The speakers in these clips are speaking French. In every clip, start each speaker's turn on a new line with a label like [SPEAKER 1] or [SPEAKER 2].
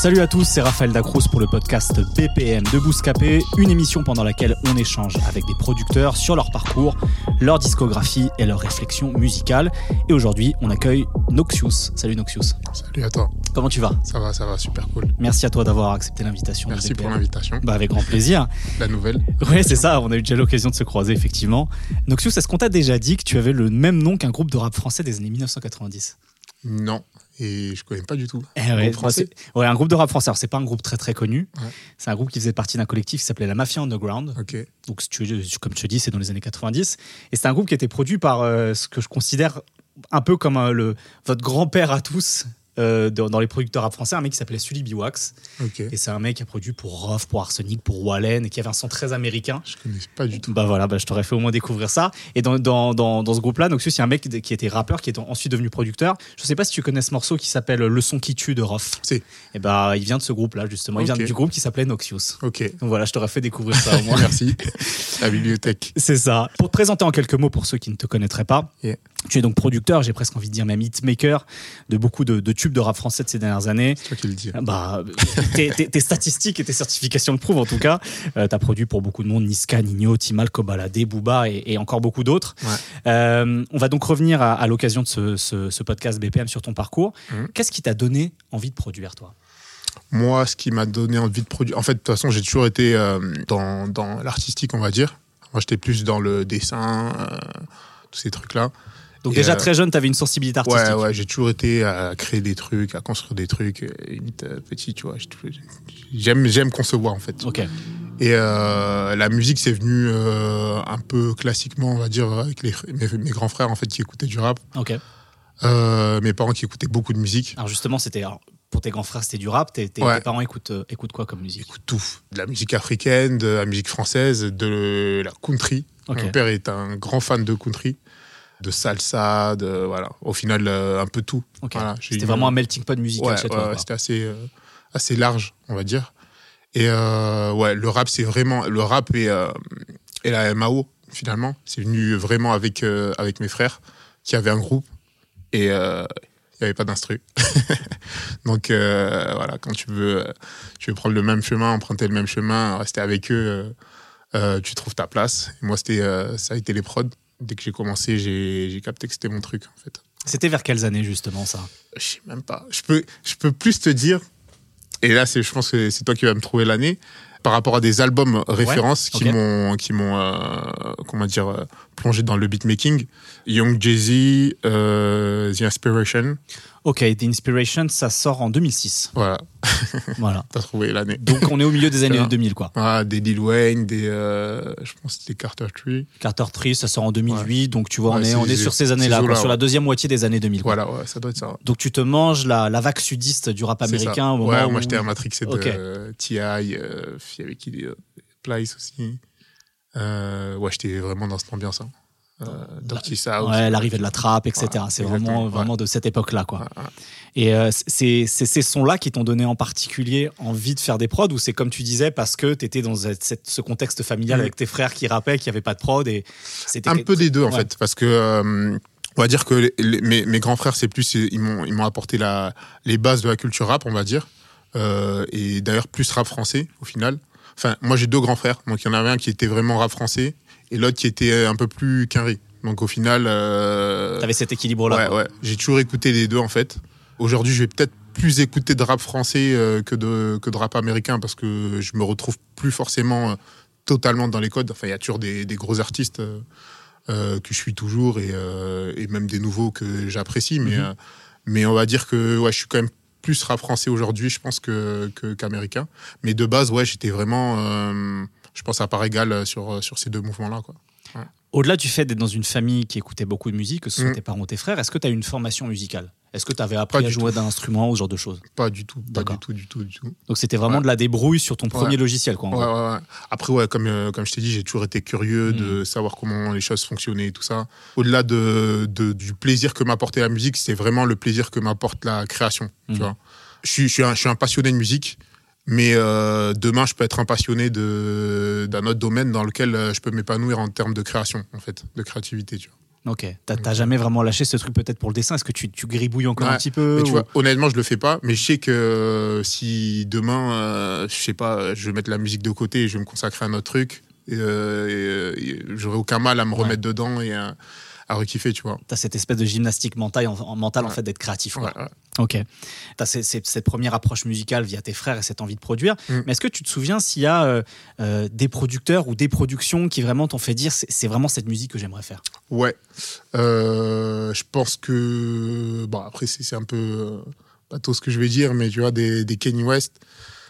[SPEAKER 1] Salut à tous, c'est Raphaël Dacruz pour le podcast BPM de Bouscapé, une émission pendant laquelle on échange avec des producteurs sur leur parcours, leur discographie et leurs réflexions musicales. Et aujourd'hui, on accueille Noxious. Salut Noxious.
[SPEAKER 2] Salut à toi.
[SPEAKER 1] Comment tu vas?
[SPEAKER 2] Ça va, ça va, super cool.
[SPEAKER 1] Merci à toi d'avoir accepté l'invitation.
[SPEAKER 2] Merci pour l'invitation.
[SPEAKER 1] Bah avec grand plaisir.
[SPEAKER 2] La nouvelle.
[SPEAKER 1] Ouais, c'est ça, on a eu déjà l'occasion de se croiser effectivement. Noxious, est-ce qu'on t'a déjà dit que tu avais le même nom qu'un groupe de rap français des années 1990
[SPEAKER 2] Non, et je connais pas du tout.
[SPEAKER 1] Eh ouais,
[SPEAKER 2] français
[SPEAKER 1] bah, c'est- ouais, un groupe de rap français. Alors, c'est pas un groupe très très connu.
[SPEAKER 2] Ouais.
[SPEAKER 1] C'est un groupe qui faisait partie d'un collectif qui s'appelait la Mafia Underground. Donc, comme tu dis, c'est dans les années 90. Et c'est un groupe qui était produit par euh, ce que je considère un peu comme euh, le, votre grand-père à tous. Euh, dans, dans les producteurs rap français, un mec qui s'appelait Sully Biwax.
[SPEAKER 2] Ok.
[SPEAKER 1] Et c'est un mec qui a produit pour Ruff, pour Arsenic, pour Wallen, et qui avait un son très américain.
[SPEAKER 2] Je connais pas du tout.
[SPEAKER 1] Bah voilà, bah je t'aurais fait au moins découvrir ça. Et dans, dans, dans, dans ce groupe-là, Noxious, il y a un mec qui était rappeur, qui est ensuite devenu producteur. Je sais pas si tu connais ce morceau qui s'appelle Le son qui tue de Ruff.
[SPEAKER 2] Si.
[SPEAKER 1] Et bah il vient de ce groupe-là, justement. Il vient du groupe qui s'appelait Noxious.
[SPEAKER 2] Ok.
[SPEAKER 1] Donc voilà, je t'aurais fait découvrir ça au moins.
[SPEAKER 2] Merci. La bibliothèque.
[SPEAKER 1] C'est ça. Pour te présenter en quelques mots pour ceux qui ne te connaîtraient pas,
[SPEAKER 2] Yeah.
[SPEAKER 1] Tu es donc producteur, j'ai presque envie de dire même hitmaker de beaucoup de, de tubes de rap français de ces dernières années.
[SPEAKER 2] C'est toi qui le dis.
[SPEAKER 1] Bah, tes, tes- tes statistiques et tes certifications le prouvent en tout cas. Euh, T'as produit pour beaucoup de monde, Niska, Nino, Timal, Kobalade, Booba et, et encore beaucoup d'autres.
[SPEAKER 2] Ouais.
[SPEAKER 1] Euh, on va donc revenir à, à l'occasion de ce, ce- ce podcast BPM sur ton parcours.
[SPEAKER 2] Mhm.
[SPEAKER 1] Qu'est-ce qui t'a donné envie de produire, toi?
[SPEAKER 2] Moi, ce qui m'a donné envie de produire. En fait, de toute façon, j'ai toujours été euh, dans, dans l'artistique, on va dire. Moi, j'étais plus dans le dessin, euh, tous ces trucs-là.
[SPEAKER 1] Donc
[SPEAKER 2] Et,
[SPEAKER 1] déjà
[SPEAKER 2] euh,
[SPEAKER 1] très jeune, t'avais une sensibilité artistique.
[SPEAKER 2] Ouais, ouais, j'ai toujours été à créer des trucs, à construire des trucs, euh, limite euh, petit, tu vois. J'aime, j'aime concevoir, en fait.
[SPEAKER 1] Ok.
[SPEAKER 2] Et euh, la musique, c'est venu euh, un peu classiquement, on va dire, avec les, mes, mes grands frères, en fait, qui écoutaient du rap.
[SPEAKER 1] Ok.
[SPEAKER 2] Euh, mes parents qui écoutaient beaucoup de musique.
[SPEAKER 1] Alors justement, c'était pour tes grands frères, c'était du rap. Tes, tes-
[SPEAKER 2] Ouais.
[SPEAKER 1] tes parents écoutent, euh, écoutent quoi comme musique?
[SPEAKER 2] Écoutent tout. De la musique africaine, de la musique française, de la country.
[SPEAKER 1] Ok.
[SPEAKER 2] Mon père est un grand fan de country, de salsa, de voilà. Au final, euh, un peu tout. Voilà,
[SPEAKER 1] C'était vraiment un melting pot musical
[SPEAKER 2] Ouais,
[SPEAKER 1] chez
[SPEAKER 2] ouais,
[SPEAKER 1] toi.
[SPEAKER 2] ouais,
[SPEAKER 1] quoi.
[SPEAKER 2] c'était assez, euh, assez large, on va dire. Et euh, ouais, le rap, c'est vraiment. Le rap et, et la MAO, finalement, c'est venu vraiment avec, avec mes frères qui avaient un groupe et il n'y avait pas d'instru. Donc euh, voilà, quand tu veux, tu veux prendre le même chemin, emprunter le même chemin, rester avec eux, euh, tu trouves ta place. Et moi, c'était, euh, ça a été les prods. Dès que j'ai commencé, j'ai capté que c'était mon truc, en fait.
[SPEAKER 1] C'était vers quelles années justement ça?
[SPEAKER 2] Je sais même pas. Je peux, je peux plus te dire. Et là, je pense que c'est toi qui vas me trouver l'année. Par rapport à des albums références qui m'ont, qui m'ont, euh, comment dire, euh, plongé dans le beatmaking. Young Jay-Z, euh, The Inspiration.
[SPEAKER 1] Ok, The Inspiration, ça sort en 2006.
[SPEAKER 2] Voilà,
[SPEAKER 1] Voilà.
[SPEAKER 2] t'as trouvé l'année.
[SPEAKER 1] Donc on est au milieu des années
[SPEAKER 2] Ça.
[SPEAKER 1] 2000 quoi.
[SPEAKER 2] Ah, des Lil Wayne, des, euh, je pense que c'était Carter Tree.
[SPEAKER 1] Carter Tree, ça sort en 2008, donc tu vois, on est, on est sur ces années-là, sur la deuxième moitié des années 2000. quoi.
[SPEAKER 2] Voilà, ouais, ça doit être ça.
[SPEAKER 1] Donc tu te manges la, la vague sudiste du rap américain au moment
[SPEAKER 2] Ouais,
[SPEAKER 1] où...
[SPEAKER 2] moi j'étais un matrixé de
[SPEAKER 1] Ok.
[SPEAKER 2] euh, T.I., euh, y avait qui euh, Plice aussi. Euh, ouais, j'étais vraiment dans cette ambiance. Hein. Euh, Dirty South.
[SPEAKER 1] Ouais, l'arrivée de la trappe, etc.
[SPEAKER 2] Ouais,
[SPEAKER 1] c'est vraiment,
[SPEAKER 2] ouais.
[SPEAKER 1] vraiment de cette époque-là, quoi.
[SPEAKER 2] Ouais.
[SPEAKER 1] Et euh, c'est ces sons-là qui t'ont donné en particulier envie de faire des prods ou c'est comme tu disais parce que t'étais dans cette- ce contexte familial
[SPEAKER 2] Mm.
[SPEAKER 1] avec tes frères qui rappaient, qu'il n'y avait pas de prod et c'était
[SPEAKER 2] Un peu des deux en fait, parce que euh, on va dire que les- les- mes, mes grands frères, c'est plus ils m'ont apporté la, les bases de la culture rap, on va dire, et d'ailleurs plus rap français au final. Enfin, moi j'ai deux grands frères, donc il y en avait un qui était vraiment rap français et l'autre qui était un peu plus quinri. Donc au final, euh,
[SPEAKER 1] T'avais cet équilibre-là.
[SPEAKER 2] Ouais,
[SPEAKER 1] quoi.
[SPEAKER 2] ouais. J'ai toujours écouté les deux en fait. Aujourd'hui, je vais peut-être plus écouter de rap français euh, que, de, que de rap américain parce que je me retrouve plus forcément euh, totalement dans les codes. Enfin, il y a toujours des, des gros artistes euh, euh, que je suis toujours et, euh, et même des nouveaux que j'apprécie. Mais,
[SPEAKER 1] Mhm.
[SPEAKER 2] euh, mais on va dire que ouais, je suis quand même plus rap français aujourd'hui, je pense, que que- qu'américain. Mais de base, ouais, j'étais vraiment, euh, je pense, à part égale sur, sur ces deux mouvements-là. Quoi.
[SPEAKER 1] Au-delà du fait d'être dans une famille qui écoutait beaucoup de musique, que ce soit
[SPEAKER 2] Mm.
[SPEAKER 1] tes parents ou tes frères, est-ce que tu as eu une formation musicale? Est-ce que tu avais appris
[SPEAKER 2] Pas
[SPEAKER 1] à jouer d'un instrument ou ce genre de choses?
[SPEAKER 2] Pas du tout, pas
[SPEAKER 1] D'accord.
[SPEAKER 2] du tout, du tout, du tout.
[SPEAKER 1] Donc c'était vraiment
[SPEAKER 2] Ouais.
[SPEAKER 1] de la débrouille sur ton premier
[SPEAKER 2] Ouais.
[SPEAKER 1] logiciel, quoi.
[SPEAKER 2] Ouais,
[SPEAKER 1] gros.
[SPEAKER 2] ouais, ouais. Après, ouais, comme, euh, comme je t'ai dit, j'ai toujours été curieux
[SPEAKER 1] Mm.
[SPEAKER 2] de savoir comment les choses fonctionnaient et tout ça. Au-delà de, de- du plaisir que m'apportait la musique, c'est vraiment le plaisir que m'apporte la création.
[SPEAKER 1] Mm.
[SPEAKER 2] Tu vois. Je, suis, je, suis un, je suis un passionné de musique, mais euh, demain, je peux être un passionné d'un autre domaine dans lequel euh, je peux m'épanouir en termes de création, en fait, de créativité. Tu vois.
[SPEAKER 1] Ok. T'as t'as jamais vraiment lâché ce truc peut-être pour le dessin? Est-ce que tu, tu gribouilles encore un petit peu
[SPEAKER 2] Mais tu
[SPEAKER 1] ou-
[SPEAKER 2] vois, honnêtement, je le fais pas, mais je sais que euh, si demain, euh, je sais pas, je vais mettre la musique de côté et je vais me consacrer à un autre truc, euh, euh, j'aurai aucun mal à me
[SPEAKER 1] Ouais.
[SPEAKER 2] remettre dedans et à, à rekiffer, tu vois.
[SPEAKER 1] T'as cette espèce de gymnastique mentale, en, en- mentale en
[SPEAKER 2] Ouais.
[SPEAKER 1] fait d'être créatif. quoi.
[SPEAKER 2] Ouais, ouais.
[SPEAKER 1] Ok. T'as cette première approche musicale via tes frères et cette envie de produire.
[SPEAKER 2] Mm.
[SPEAKER 1] Mais est-ce que tu te souviens s'il y a euh, euh, des producteurs ou des productions qui vraiment t'ont fait dire c'est vraiment cette musique que j'aimerais faire?
[SPEAKER 2] Ouais. Euh, je pense que. Bon, après, c'est un peu. pas tout ce que je vais dire, mais tu vois, des, des Kanye West,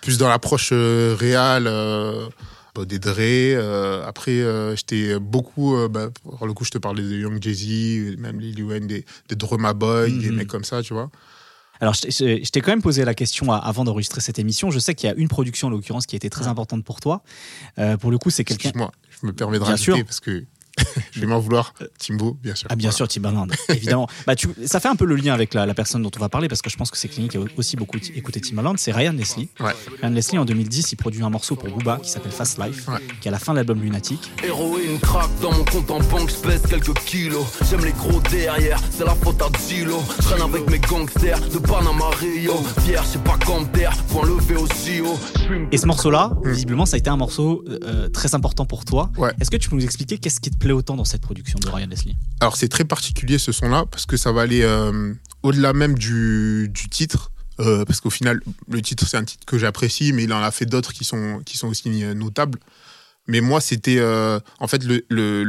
[SPEAKER 2] plus dans l'approche réelle. Bah, des Dre. euh, après, euh, j'étais beaucoup. euh, bah, pour le coup, je te parlais de Young Jay-Z, même Lil Wayne, des, des Drumma Boy, des
[SPEAKER 1] Mhm.
[SPEAKER 2] mecs comme ça, tu vois.
[SPEAKER 1] Alors, je t'ai- quand même posé la question avant d'enregistrer cette émission. Je sais qu'il y a une production, en l'occurrence, qui a été très importante pour toi. Euh, pour le coup, c'est quelqu'un.
[SPEAKER 2] Excuse-moi, je me permets de
[SPEAKER 1] Bien
[SPEAKER 2] rajouter
[SPEAKER 1] sûr.
[SPEAKER 2] parce que je vais m'en vouloir. Timbo, bien sûr.
[SPEAKER 1] Ah bien
[SPEAKER 2] Voilà.
[SPEAKER 1] sûr, Timbaland, évidemment. Bah, tu, ça fait un peu le lien avec la, la personne dont on va parler parce que je pense que c'est quelqu'un qui a aussi beaucoup écouté Timbaland. C'est Ryan Leslie.
[SPEAKER 2] Ouais.
[SPEAKER 1] Ryan Leslie, en 2010, il produit un morceau pour Booba qui s'appelle Fast Life,
[SPEAKER 2] Ouais.
[SPEAKER 1] qui est à la fin de l'album Lunatic.
[SPEAKER 3] Héroïne craque dans mon compte en banque, je pèse quelques kilos. J'aime les gros derrière, c'est la faute à Dilo. Je traîne avec mes gangsters de Panama Rio. Fier, je sais pas comme terre, point levé au JO. J'fume
[SPEAKER 1] Et ce morceau-là, visiblement, ça a été un morceau euh, très important pour toi.
[SPEAKER 2] Ouais.
[SPEAKER 1] Est-ce que tu peux nous expliquer qu'est-ce qui te plaît autant dans cette production de Ryan Leslie
[SPEAKER 2] Alors c'est très particulier ce son-là parce que ça va aller euh, au-delà même du, du titre. euh, parce qu'au final, le titre c'est un titre que j'apprécie, mais il en a fait d'autres qui sont, qui sont aussi euh, notables. Mais moi, c'était euh, en fait le, le,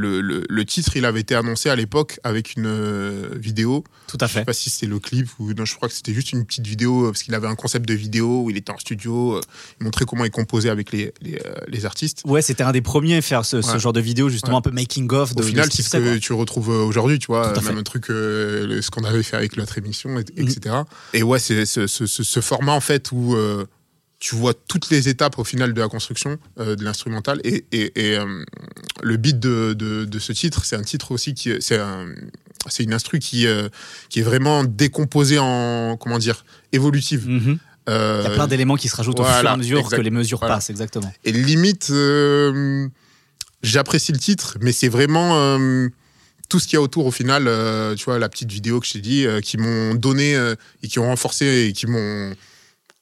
[SPEAKER 2] le, titre, il avait été annoncé à l'époque avec une euh, vidéo.
[SPEAKER 1] Tout à
[SPEAKER 2] Je sais
[SPEAKER 1] fait.
[SPEAKER 2] pas si c'était le clip ou non, je crois que c'était juste une petite vidéo euh, parce qu'il avait un concept de vidéo où il était en studio, euh, il montrait comment il composait avec les, les, les artistes.
[SPEAKER 1] Ouais, c'était un des premiers à faire ce, genre de vidéo, justement
[SPEAKER 2] Ouais.
[SPEAKER 1] un peu making of de
[SPEAKER 2] Au final, c'est ce que tu retrouves aujourd'hui, tu vois, même
[SPEAKER 1] fait.
[SPEAKER 2] un truc, ce qu'on avait fait avec l'autre émission, et- etc. Et ouais, c'est ce, ce- format en fait où tu vois toutes les étapes au final de la construction euh, de l'instrumental et, et- et, euh, le beat de, de- de ce titre, c'est un titre aussi qui, c'est un, c'est une instru qui, euh, qui est vraiment décomposée en, comment dire, évolutive.
[SPEAKER 1] Mhm.
[SPEAKER 2] Euh,
[SPEAKER 1] Il y a plein d'éléments qui se rajoutent au fur et à mesure
[SPEAKER 2] exact.
[SPEAKER 1] que les mesures
[SPEAKER 2] Voilà.
[SPEAKER 1] passent, exactement.
[SPEAKER 2] Et limite, euh, j'apprécie le titre, mais c'est vraiment euh, tout ce qu'il y a autour au final, euh, tu vois, la petite vidéo que je t'ai dit, euh, qui m'ont donné euh, et qui ont renforcé et qui m'ont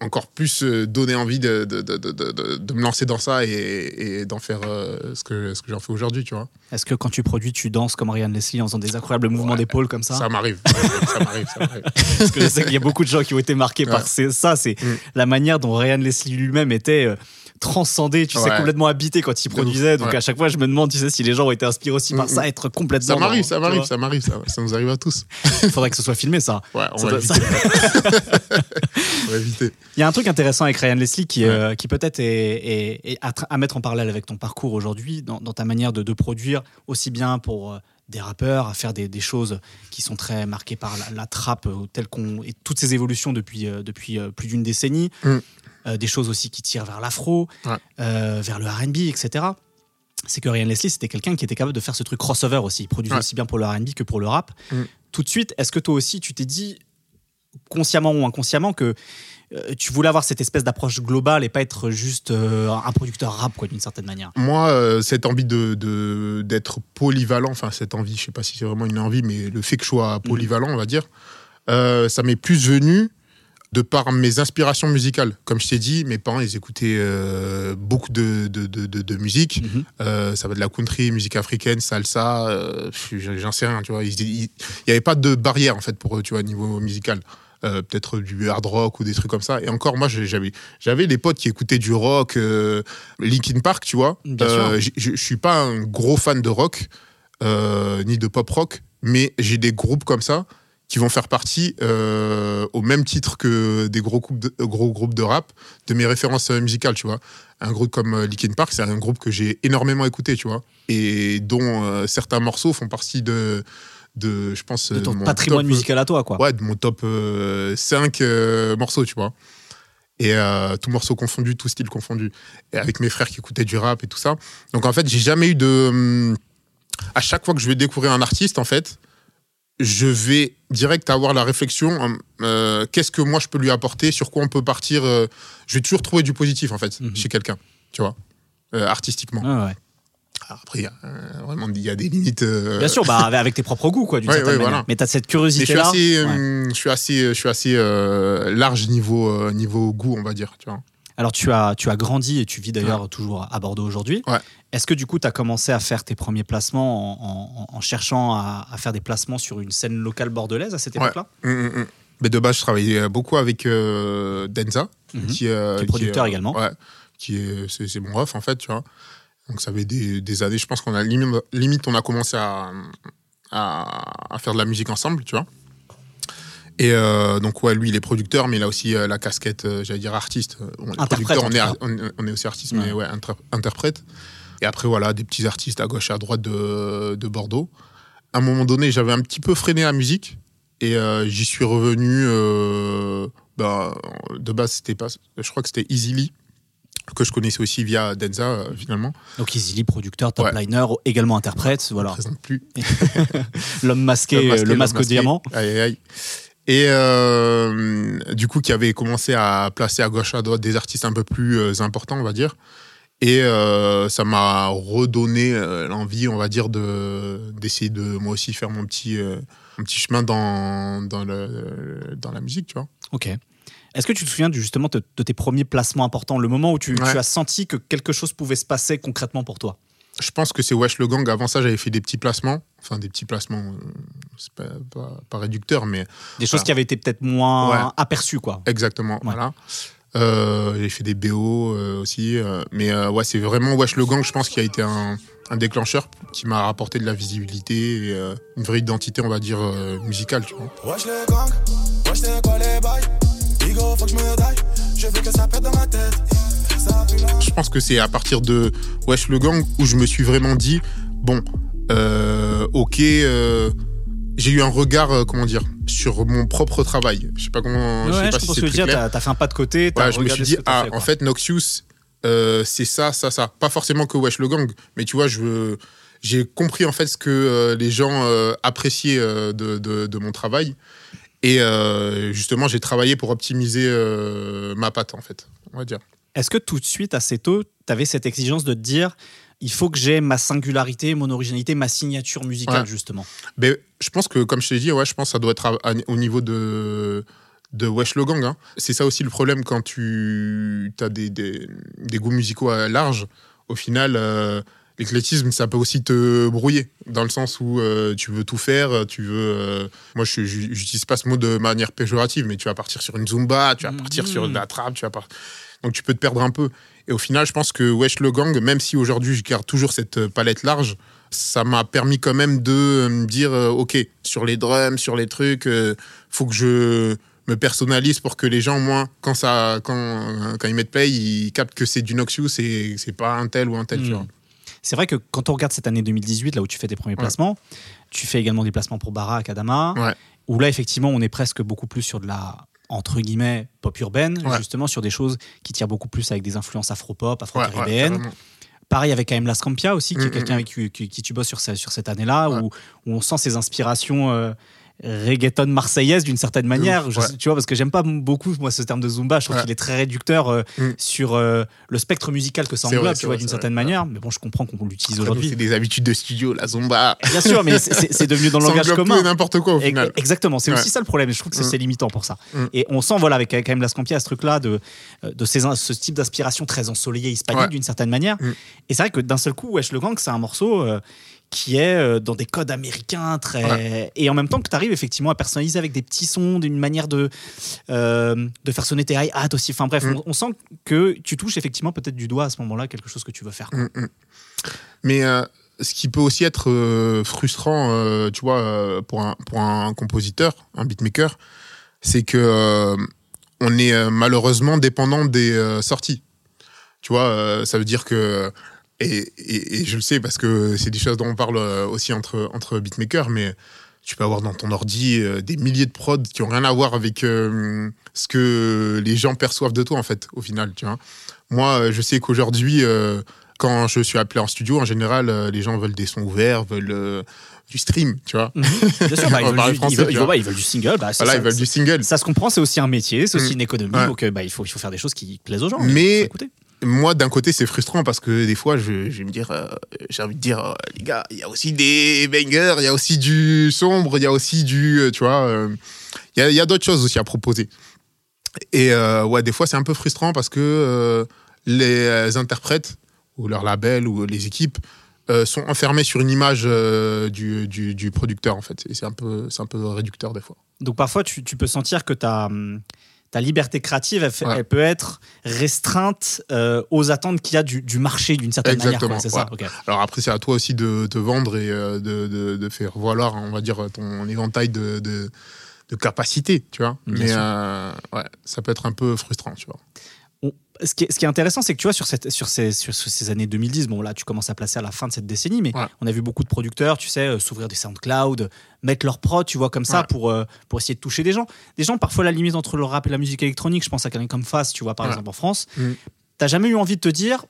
[SPEAKER 2] encore plus euh, donné envie de, de, de, de, de- de me lancer dans ça et, et d'en faire euh, ce que, ce que j'en fais aujourd'hui, tu vois.
[SPEAKER 1] Est-ce que quand tu produis, tu danses comme Ryan Leslie en faisant des incroyables mouvements
[SPEAKER 2] Ouais.
[SPEAKER 1] d'épaule comme ça,
[SPEAKER 2] Ça m'arrive, ça m'arrive, ça m'arrive.
[SPEAKER 1] Parce que je sais qu'il y a beaucoup de gens qui ont été marqués par
[SPEAKER 2] Ouais.
[SPEAKER 1] ça. C'est
[SPEAKER 2] Mm.
[SPEAKER 1] la manière dont Ryan Leslie lui-même était euh, transcendé, tu sais, complètement habité quand il produisait. Donc
[SPEAKER 2] ouais.
[SPEAKER 1] à chaque fois, je me demande, tu sais, si les gens ont été inspirés aussi par
[SPEAKER 2] Mm,
[SPEAKER 1] ça,
[SPEAKER 2] mm.
[SPEAKER 1] être complètement.
[SPEAKER 2] Ça m'arrive, ça m'arrive, ça m'arrive, ça, ça nous arrive à tous.
[SPEAKER 1] Il faudrait que ce soit filmé, ça.
[SPEAKER 2] Ouais, on
[SPEAKER 1] Ça
[SPEAKER 2] va
[SPEAKER 1] doit-
[SPEAKER 2] éviter. on va éviter.
[SPEAKER 1] Il y a un truc intéressant avec Ryan Leslie qui,
[SPEAKER 2] Ouais.
[SPEAKER 1] euh, qui peut-être est, est- est à, mettre en parallèle avec ton parcours aujourd'hui, dans, dans ta manière de, de produire, aussi bien pour euh, des rappeurs, à faire des, des choses qui sont très marquées par la, la trappe, euh, telle qu'on et toutes ces évolutions depuis, euh, depuis euh, plus d'une décennie,
[SPEAKER 2] Mm.
[SPEAKER 1] Euh, des choses aussi qui tirent vers l'afro,
[SPEAKER 2] Ouais.
[SPEAKER 1] euh, vers le R&B, etc. C'est que Ryan Leslie, c'était quelqu'un qui était capable de faire ce truc crossover aussi. Il produisait
[SPEAKER 2] Ouais.
[SPEAKER 1] aussi bien pour le R&B que pour le rap.
[SPEAKER 2] Mm.
[SPEAKER 1] Tout de suite, est-ce que toi aussi, tu t'es dit, consciemment ou inconsciemment, que euh, tu voulais avoir cette espèce d'approche globale et pas être juste euh, un producteur rap, quoi, d'une certaine manière?
[SPEAKER 2] Moi, euh, cette envie de de- d'être polyvalent, enfin cette envie, je sais pas si c'est vraiment une envie, mais le fait que je sois polyvalent, on va dire, euh, ça m'est plus venu de par mes inspirations musicales. Comme je t'ai dit, mes parents, ils écoutaient euh, beaucoup de, de, de, de- de musique.
[SPEAKER 1] Mhm.
[SPEAKER 2] Euh, ça va de la country, musique africaine, salsa, euh, j'en sais rien, tu vois. Il n'y avait pas de barrière, en fait, pour eux, tu vois, au niveau musical. Euh, peut-être du hard rock ou des trucs comme ça. Et encore, moi, j'avais, j'avais des potes qui écoutaient du rock, euh, Linkin Park, tu vois. Euh, je suis pas un gros fan de rock, ni de pop rock, mais j'ai des groupes comme ça qui vont faire partie, euh, au même titre que des gros, groupes de, gros groupes de rap, de mes références euh, musicales, tu vois. Un groupe comme euh, Linkin Park, c'est un groupe que j'ai énormément écouté, tu vois, et dont euh, certains morceaux font partie de, de je pense,
[SPEAKER 1] De ton
[SPEAKER 2] mon
[SPEAKER 1] patrimoine
[SPEAKER 2] top,
[SPEAKER 1] musical à toi, quoi.
[SPEAKER 2] Ouais, de mon top euh, 5 euh, morceaux, tu vois. Et euh, tout morceau confondu, tout style confondu. Et avec mes frères qui écoutaient du rap et tout ça. Donc en fait, j'ai jamais eu de. hum, À chaque fois que je vais découvrir un artiste, en fait, je vais direct avoir la réflexion hum, euh, qu'est-ce que moi je peux lui apporter, sur quoi on peut partir. euh, je vais toujours trouver du positif, en fait,
[SPEAKER 1] Mhm.
[SPEAKER 2] chez quelqu'un, tu vois, euh, artistiquement.
[SPEAKER 1] Ouais.
[SPEAKER 2] Alors Après, il y a, euh, vraiment, il y a des limites. euh,
[SPEAKER 1] Bien sûr, bah, avec- tes propres goûts, quoi, d'une
[SPEAKER 2] Ouais,
[SPEAKER 1] certaine
[SPEAKER 2] ouais,
[SPEAKER 1] manière.
[SPEAKER 2] voilà.
[SPEAKER 1] Mais tu as cette
[SPEAKER 2] Mais je suis
[SPEAKER 1] curiosité-là.
[SPEAKER 2] je suis assez, je suis assez euh, large niveau, euh, niveau goût, on va dire. Tu vois.
[SPEAKER 1] Alors, tu as, tu as grandi et tu vis d'ailleurs toujours à Bordeaux aujourd'hui. Est-ce que du coup, tu as commencé à faire tes premiers placements en, en- en cherchant à, à faire des placements sur une scène locale bordelaise à cette époque-là?
[SPEAKER 2] Hum, hum, hum. Mais de base, je travaillais beaucoup avec euh, Denza,
[SPEAKER 1] Mhm.
[SPEAKER 2] qui, euh,
[SPEAKER 1] Qui est producteur
[SPEAKER 2] euh,
[SPEAKER 1] également.
[SPEAKER 2] Ouais, qui est, c'est, mon ref en fait, tu vois. Donc ça fait des, des années, je pense qu'on a limite, limite on a commencé à, à, à faire de la musique ensemble, tu vois. Et euh, donc ouais, lui il est producteur, mais il a aussi euh, la casquette, euh, j'allais dire artiste. Euh, On est
[SPEAKER 1] Interprète,
[SPEAKER 2] producteur, on est, on, on aussi artiste,
[SPEAKER 1] Ouais.
[SPEAKER 2] mais ouais, inter- interprète. Et après voilà, des petits artistes à gauche et à droite de, de Bordeaux. À un moment donné, j'avais un petit peu freiné la musique et euh, j'y suis revenu. euh, ben, de base, c'était pas, je crois que c'était Easily que je connaissais aussi via Denza euh, finalement.
[SPEAKER 1] Donc, Easily, producteur, top
[SPEAKER 2] Ouais.
[SPEAKER 1] également interprète.
[SPEAKER 2] Je
[SPEAKER 1] Voilà.
[SPEAKER 2] ne présente plus.
[SPEAKER 1] L'homme masqué,
[SPEAKER 2] Le
[SPEAKER 1] le,
[SPEAKER 2] masqué, le
[SPEAKER 1] masque au diamant.
[SPEAKER 2] Aïe, aïe, aïe. Et du coup, qui avait commencé à placer à gauche à droite des artistes un peu plus importants, on va dire. Et euh, ça m'a redonné euh, l'envie, on va dire, de d'essayer de moi aussi faire mon petit, euh, mon petit chemin dans, dans, le, dans la musique, tu vois.
[SPEAKER 1] Ok. Est-ce que tu te souviens justement de, de tes premiers placements importants, le moment où tu,
[SPEAKER 2] Ouais.
[SPEAKER 1] tu as senti que quelque chose pouvait se passer concrètement pour toi?
[SPEAKER 2] Je pense que c'est Wesh le Gang. Avant ça, j'avais fait des petits placements. Enfin, des petits placements, c'est pas, pas, pas réducteur, mais
[SPEAKER 1] Des choses qui avaient été peut-être moins
[SPEAKER 2] Ouais.
[SPEAKER 1] aperçues, quoi.
[SPEAKER 2] Exactement, voilà. Euh, j'ai fait des BO euh, aussi, euh, mais euh, ouais, c'est vraiment Wesh le Gang, je pense, qui a été un, un déclencheur qui m'a rapporté de la visibilité et euh, une vraie identité, on va dire, euh, musicale, tu vois.
[SPEAKER 4] Wesh le gang, wesh c'est quoi les bails? Bigo, faut que je me daille, je veux que ça pète dans ma tête.
[SPEAKER 2] Je pense que c'est à partir de Wesh le Gang où je me suis vraiment dit, bon, euh, ok, euh, j'ai eu un regard, euh, comment dire, sur mon propre travail. Je sais pas comment, je sais
[SPEAKER 1] Ouais,
[SPEAKER 2] pas
[SPEAKER 1] je
[SPEAKER 2] si c'est
[SPEAKER 1] dire, t'as t'as fait un pas de côté, t'as
[SPEAKER 2] Ouais, je me suis dit, ah,
[SPEAKER 1] fait,
[SPEAKER 2] en fait, Noxious, euh, c'est ça, ça, ça. Pas forcément que Wesh le Gang, mais tu vois, je j'ai compris en fait ce que euh, les gens appréciaient de, de- de mon travail. Et justement, j'ai travaillé pour optimiser ma patte, en fait, on va dire.
[SPEAKER 1] Est-ce que tout de suite, assez tôt, t'avais cette exigence de te dire il faut que j'ai ma singularité, mon originalité, ma signature musicale,
[SPEAKER 2] Ouais.
[SPEAKER 1] justement
[SPEAKER 2] Mais je pense que, comme je t'ai dit, ouais, je pense que ça doit être à- à- au niveau de, de Wesh le Gang. hein. C'est ça aussi le problème quand tu as des, des, des goûts musicaux à large. Au final, euh, l'éclectisme, ça peut aussi te brouiller, dans le sens où euh, tu veux tout faire, tu veux... euh, moi, je j'utilise pas ce mot de manière péjorative, mais tu vas partir sur une zumba, tu vas partir sur de la trap, tu vas par- Donc tu peux te perdre un peu. Et au final, je pense que Wesh le Gang, même si aujourd'hui je garde toujours cette euh, palette large, ça m'a permis quand même de euh, me dire, euh, ok, sur les drums, sur les trucs, euh, faut que je me personnalise pour que les gens, au moins, quand, ça, quand, quand ils mettent play, ils captent que c'est du Noxious et c'est pas un tel ou un tel,
[SPEAKER 1] Mm.
[SPEAKER 2] vois.
[SPEAKER 1] C'est vrai que quand on regarde cette année 2018, là où tu fais tes premiers placements, tu fais également des placements pour Bara, Kadama,
[SPEAKER 2] Ouais.
[SPEAKER 1] où là, effectivement, on est presque beaucoup plus sur de la entre guillemets pop urbaine,
[SPEAKER 2] Ouais.
[SPEAKER 1] justement sur des choses qui tirent beaucoup plus avec des influences afro-pop,
[SPEAKER 2] Ouais, ouais,
[SPEAKER 1] afro-caribéennes.
[SPEAKER 2] carrément.
[SPEAKER 1] Pareil avec AM Las Campia aussi, qui est
[SPEAKER 2] Mm,
[SPEAKER 1] quelqu'un
[SPEAKER 2] mm,
[SPEAKER 1] avec qui, qui- qui tu bosses sur, ce- sur cette année-là,
[SPEAKER 2] Ouais.
[SPEAKER 1] où, où on sent ses inspirations euh, reggaeton marseillaises d'une certaine manière.
[SPEAKER 2] ouf,
[SPEAKER 1] Je-
[SPEAKER 2] ouais.
[SPEAKER 1] tu vois, parce que j'aime pas beaucoup moi ce terme de zumba. Je trouve
[SPEAKER 2] Ouais.
[SPEAKER 1] qu'il est très réducteur euh,
[SPEAKER 2] Mm.
[SPEAKER 1] sur euh, le spectre musical que ça englobe,
[SPEAKER 2] vrai,
[SPEAKER 1] tu vois, d'une certaine
[SPEAKER 2] vrai.
[SPEAKER 1] manière. Mais bon, je comprends qu'on l'utilise aujourd'hui.
[SPEAKER 2] C'est des habitudes de studio, la zumba.
[SPEAKER 1] Bien sûr, mais c'est- devenu dans le langage commun.
[SPEAKER 2] n'importe quoi au final.
[SPEAKER 1] Exactement, c'est
[SPEAKER 2] Ouais.
[SPEAKER 1] aussi ça le problème. Je trouve que c'est
[SPEAKER 2] Mm.
[SPEAKER 1] c'est limitant pour ça.
[SPEAKER 2] Mm.
[SPEAKER 1] Et on sent, voilà, avec quand même la Scampia, ce truc-là de, euh, de ces, ce type d'inspiration très ensoleillée hispanique d'une certaine manière. Et c'est vrai que d'un seul coup, Wesh le Gang, c'est un morceau euh, qui est euh, dans des codes américains très. Et en même temps que tu arrives effectivement à personnaliser avec des petits sons, d'une manière de, euh, de faire sonner tes hi-hats aussi. Enfin bref,
[SPEAKER 2] Mm.
[SPEAKER 1] on, on sent que tu touches effectivement peut-être du doigt à ce moment-là quelque chose que tu veux faire.
[SPEAKER 2] Mm, mm. Mais euh, ce qui peut aussi être euh, frustrant, tu vois, pour un, pour un compositeur, un beatmaker, c'est que on est malheureusement dépendant des sorties. Tu vois, ça veut dire que et, et- et je le sais parce que c'est des choses dont on parle euh, aussi entre entre beatmakers, mais tu peux avoir dans ton ordi euh, des milliers de prods qui ont rien à voir avec euh, ce que les gens perçoivent de toi en fait au final, tu vois. Moi, je sais qu'aujourd'hui, euh, quand je suis appelé en studio, en général, euh, les gens veulent des sons ouverts, veulent du stream, tu vois.
[SPEAKER 1] Bien sûr, bah, ils, veulent du,
[SPEAKER 2] français,
[SPEAKER 1] ils veulent-
[SPEAKER 2] tu
[SPEAKER 1] ils
[SPEAKER 2] vois.
[SPEAKER 1] veulent- ils veulent du single. Bah,
[SPEAKER 2] Voilà,
[SPEAKER 1] ça-
[SPEAKER 2] ils veulent du single.
[SPEAKER 1] ça se comprend, c'est aussi un métier, c'est aussi
[SPEAKER 2] Mm.
[SPEAKER 1] une économie,
[SPEAKER 2] Ouais.
[SPEAKER 1] donc bah, il, faut, il faut faire des choses qui plaisent aux gens.
[SPEAKER 2] Mais-. Moi, d'un côté, c'est frustrant parce que des fois, je, me dire, euh, j'ai envie de dire, euh, les gars, il y a aussi des bangers, il y a aussi du sombre, il y a aussi du, euh, tu vois, il y a, d'autres choses aussi à proposer. Et ouais, des fois, c'est un peu frustrant parce que les interprètes ou leurs labels ou les équipes sont enfermés sur une image du, du, du producteur, en fait. Et c'est un peu, un peu réducteur des fois.
[SPEAKER 1] Donc parfois, tu, tu peux sentir que ta, hum, ta liberté créative, elle, fait-
[SPEAKER 2] Ouais.
[SPEAKER 1] elle peut être restreinte euh, aux attentes qu'il y a du, du marché d'une certaine
[SPEAKER 2] Exactement,
[SPEAKER 1] manière. ça
[SPEAKER 2] ouais. Alors après, c'est à toi aussi de te vendre et euh, de, de, de faire valoir, on va dire, ton éventail de, de, capacités, tu vois.
[SPEAKER 1] Bien
[SPEAKER 2] Mais euh, ouais, ça peut être un peu frustrant, tu vois.
[SPEAKER 1] On- ce, qui est, ce qui est intéressant, c'est que tu vois, sur, cette, sur, ces, sur ces années 2010, bon là, tu commences à placer à la fin de cette décennie, mais
[SPEAKER 2] Ouais.
[SPEAKER 1] on a vu beaucoup de producteurs, tu sais, euh, s'ouvrir des SoundCloud, mettre leur prod, tu vois, comme ça,
[SPEAKER 2] Ouais.
[SPEAKER 1] pour, euh, pour essayer de toucher des gens. Des gens, parfois, la limite entre le rap et la musique électronique, je pense à quelqu'un comme Fast, tu vois, par
[SPEAKER 2] Ouais.
[SPEAKER 1] exemple, en France.
[SPEAKER 2] Mm.
[SPEAKER 1] T'as jamais eu envie de te dire,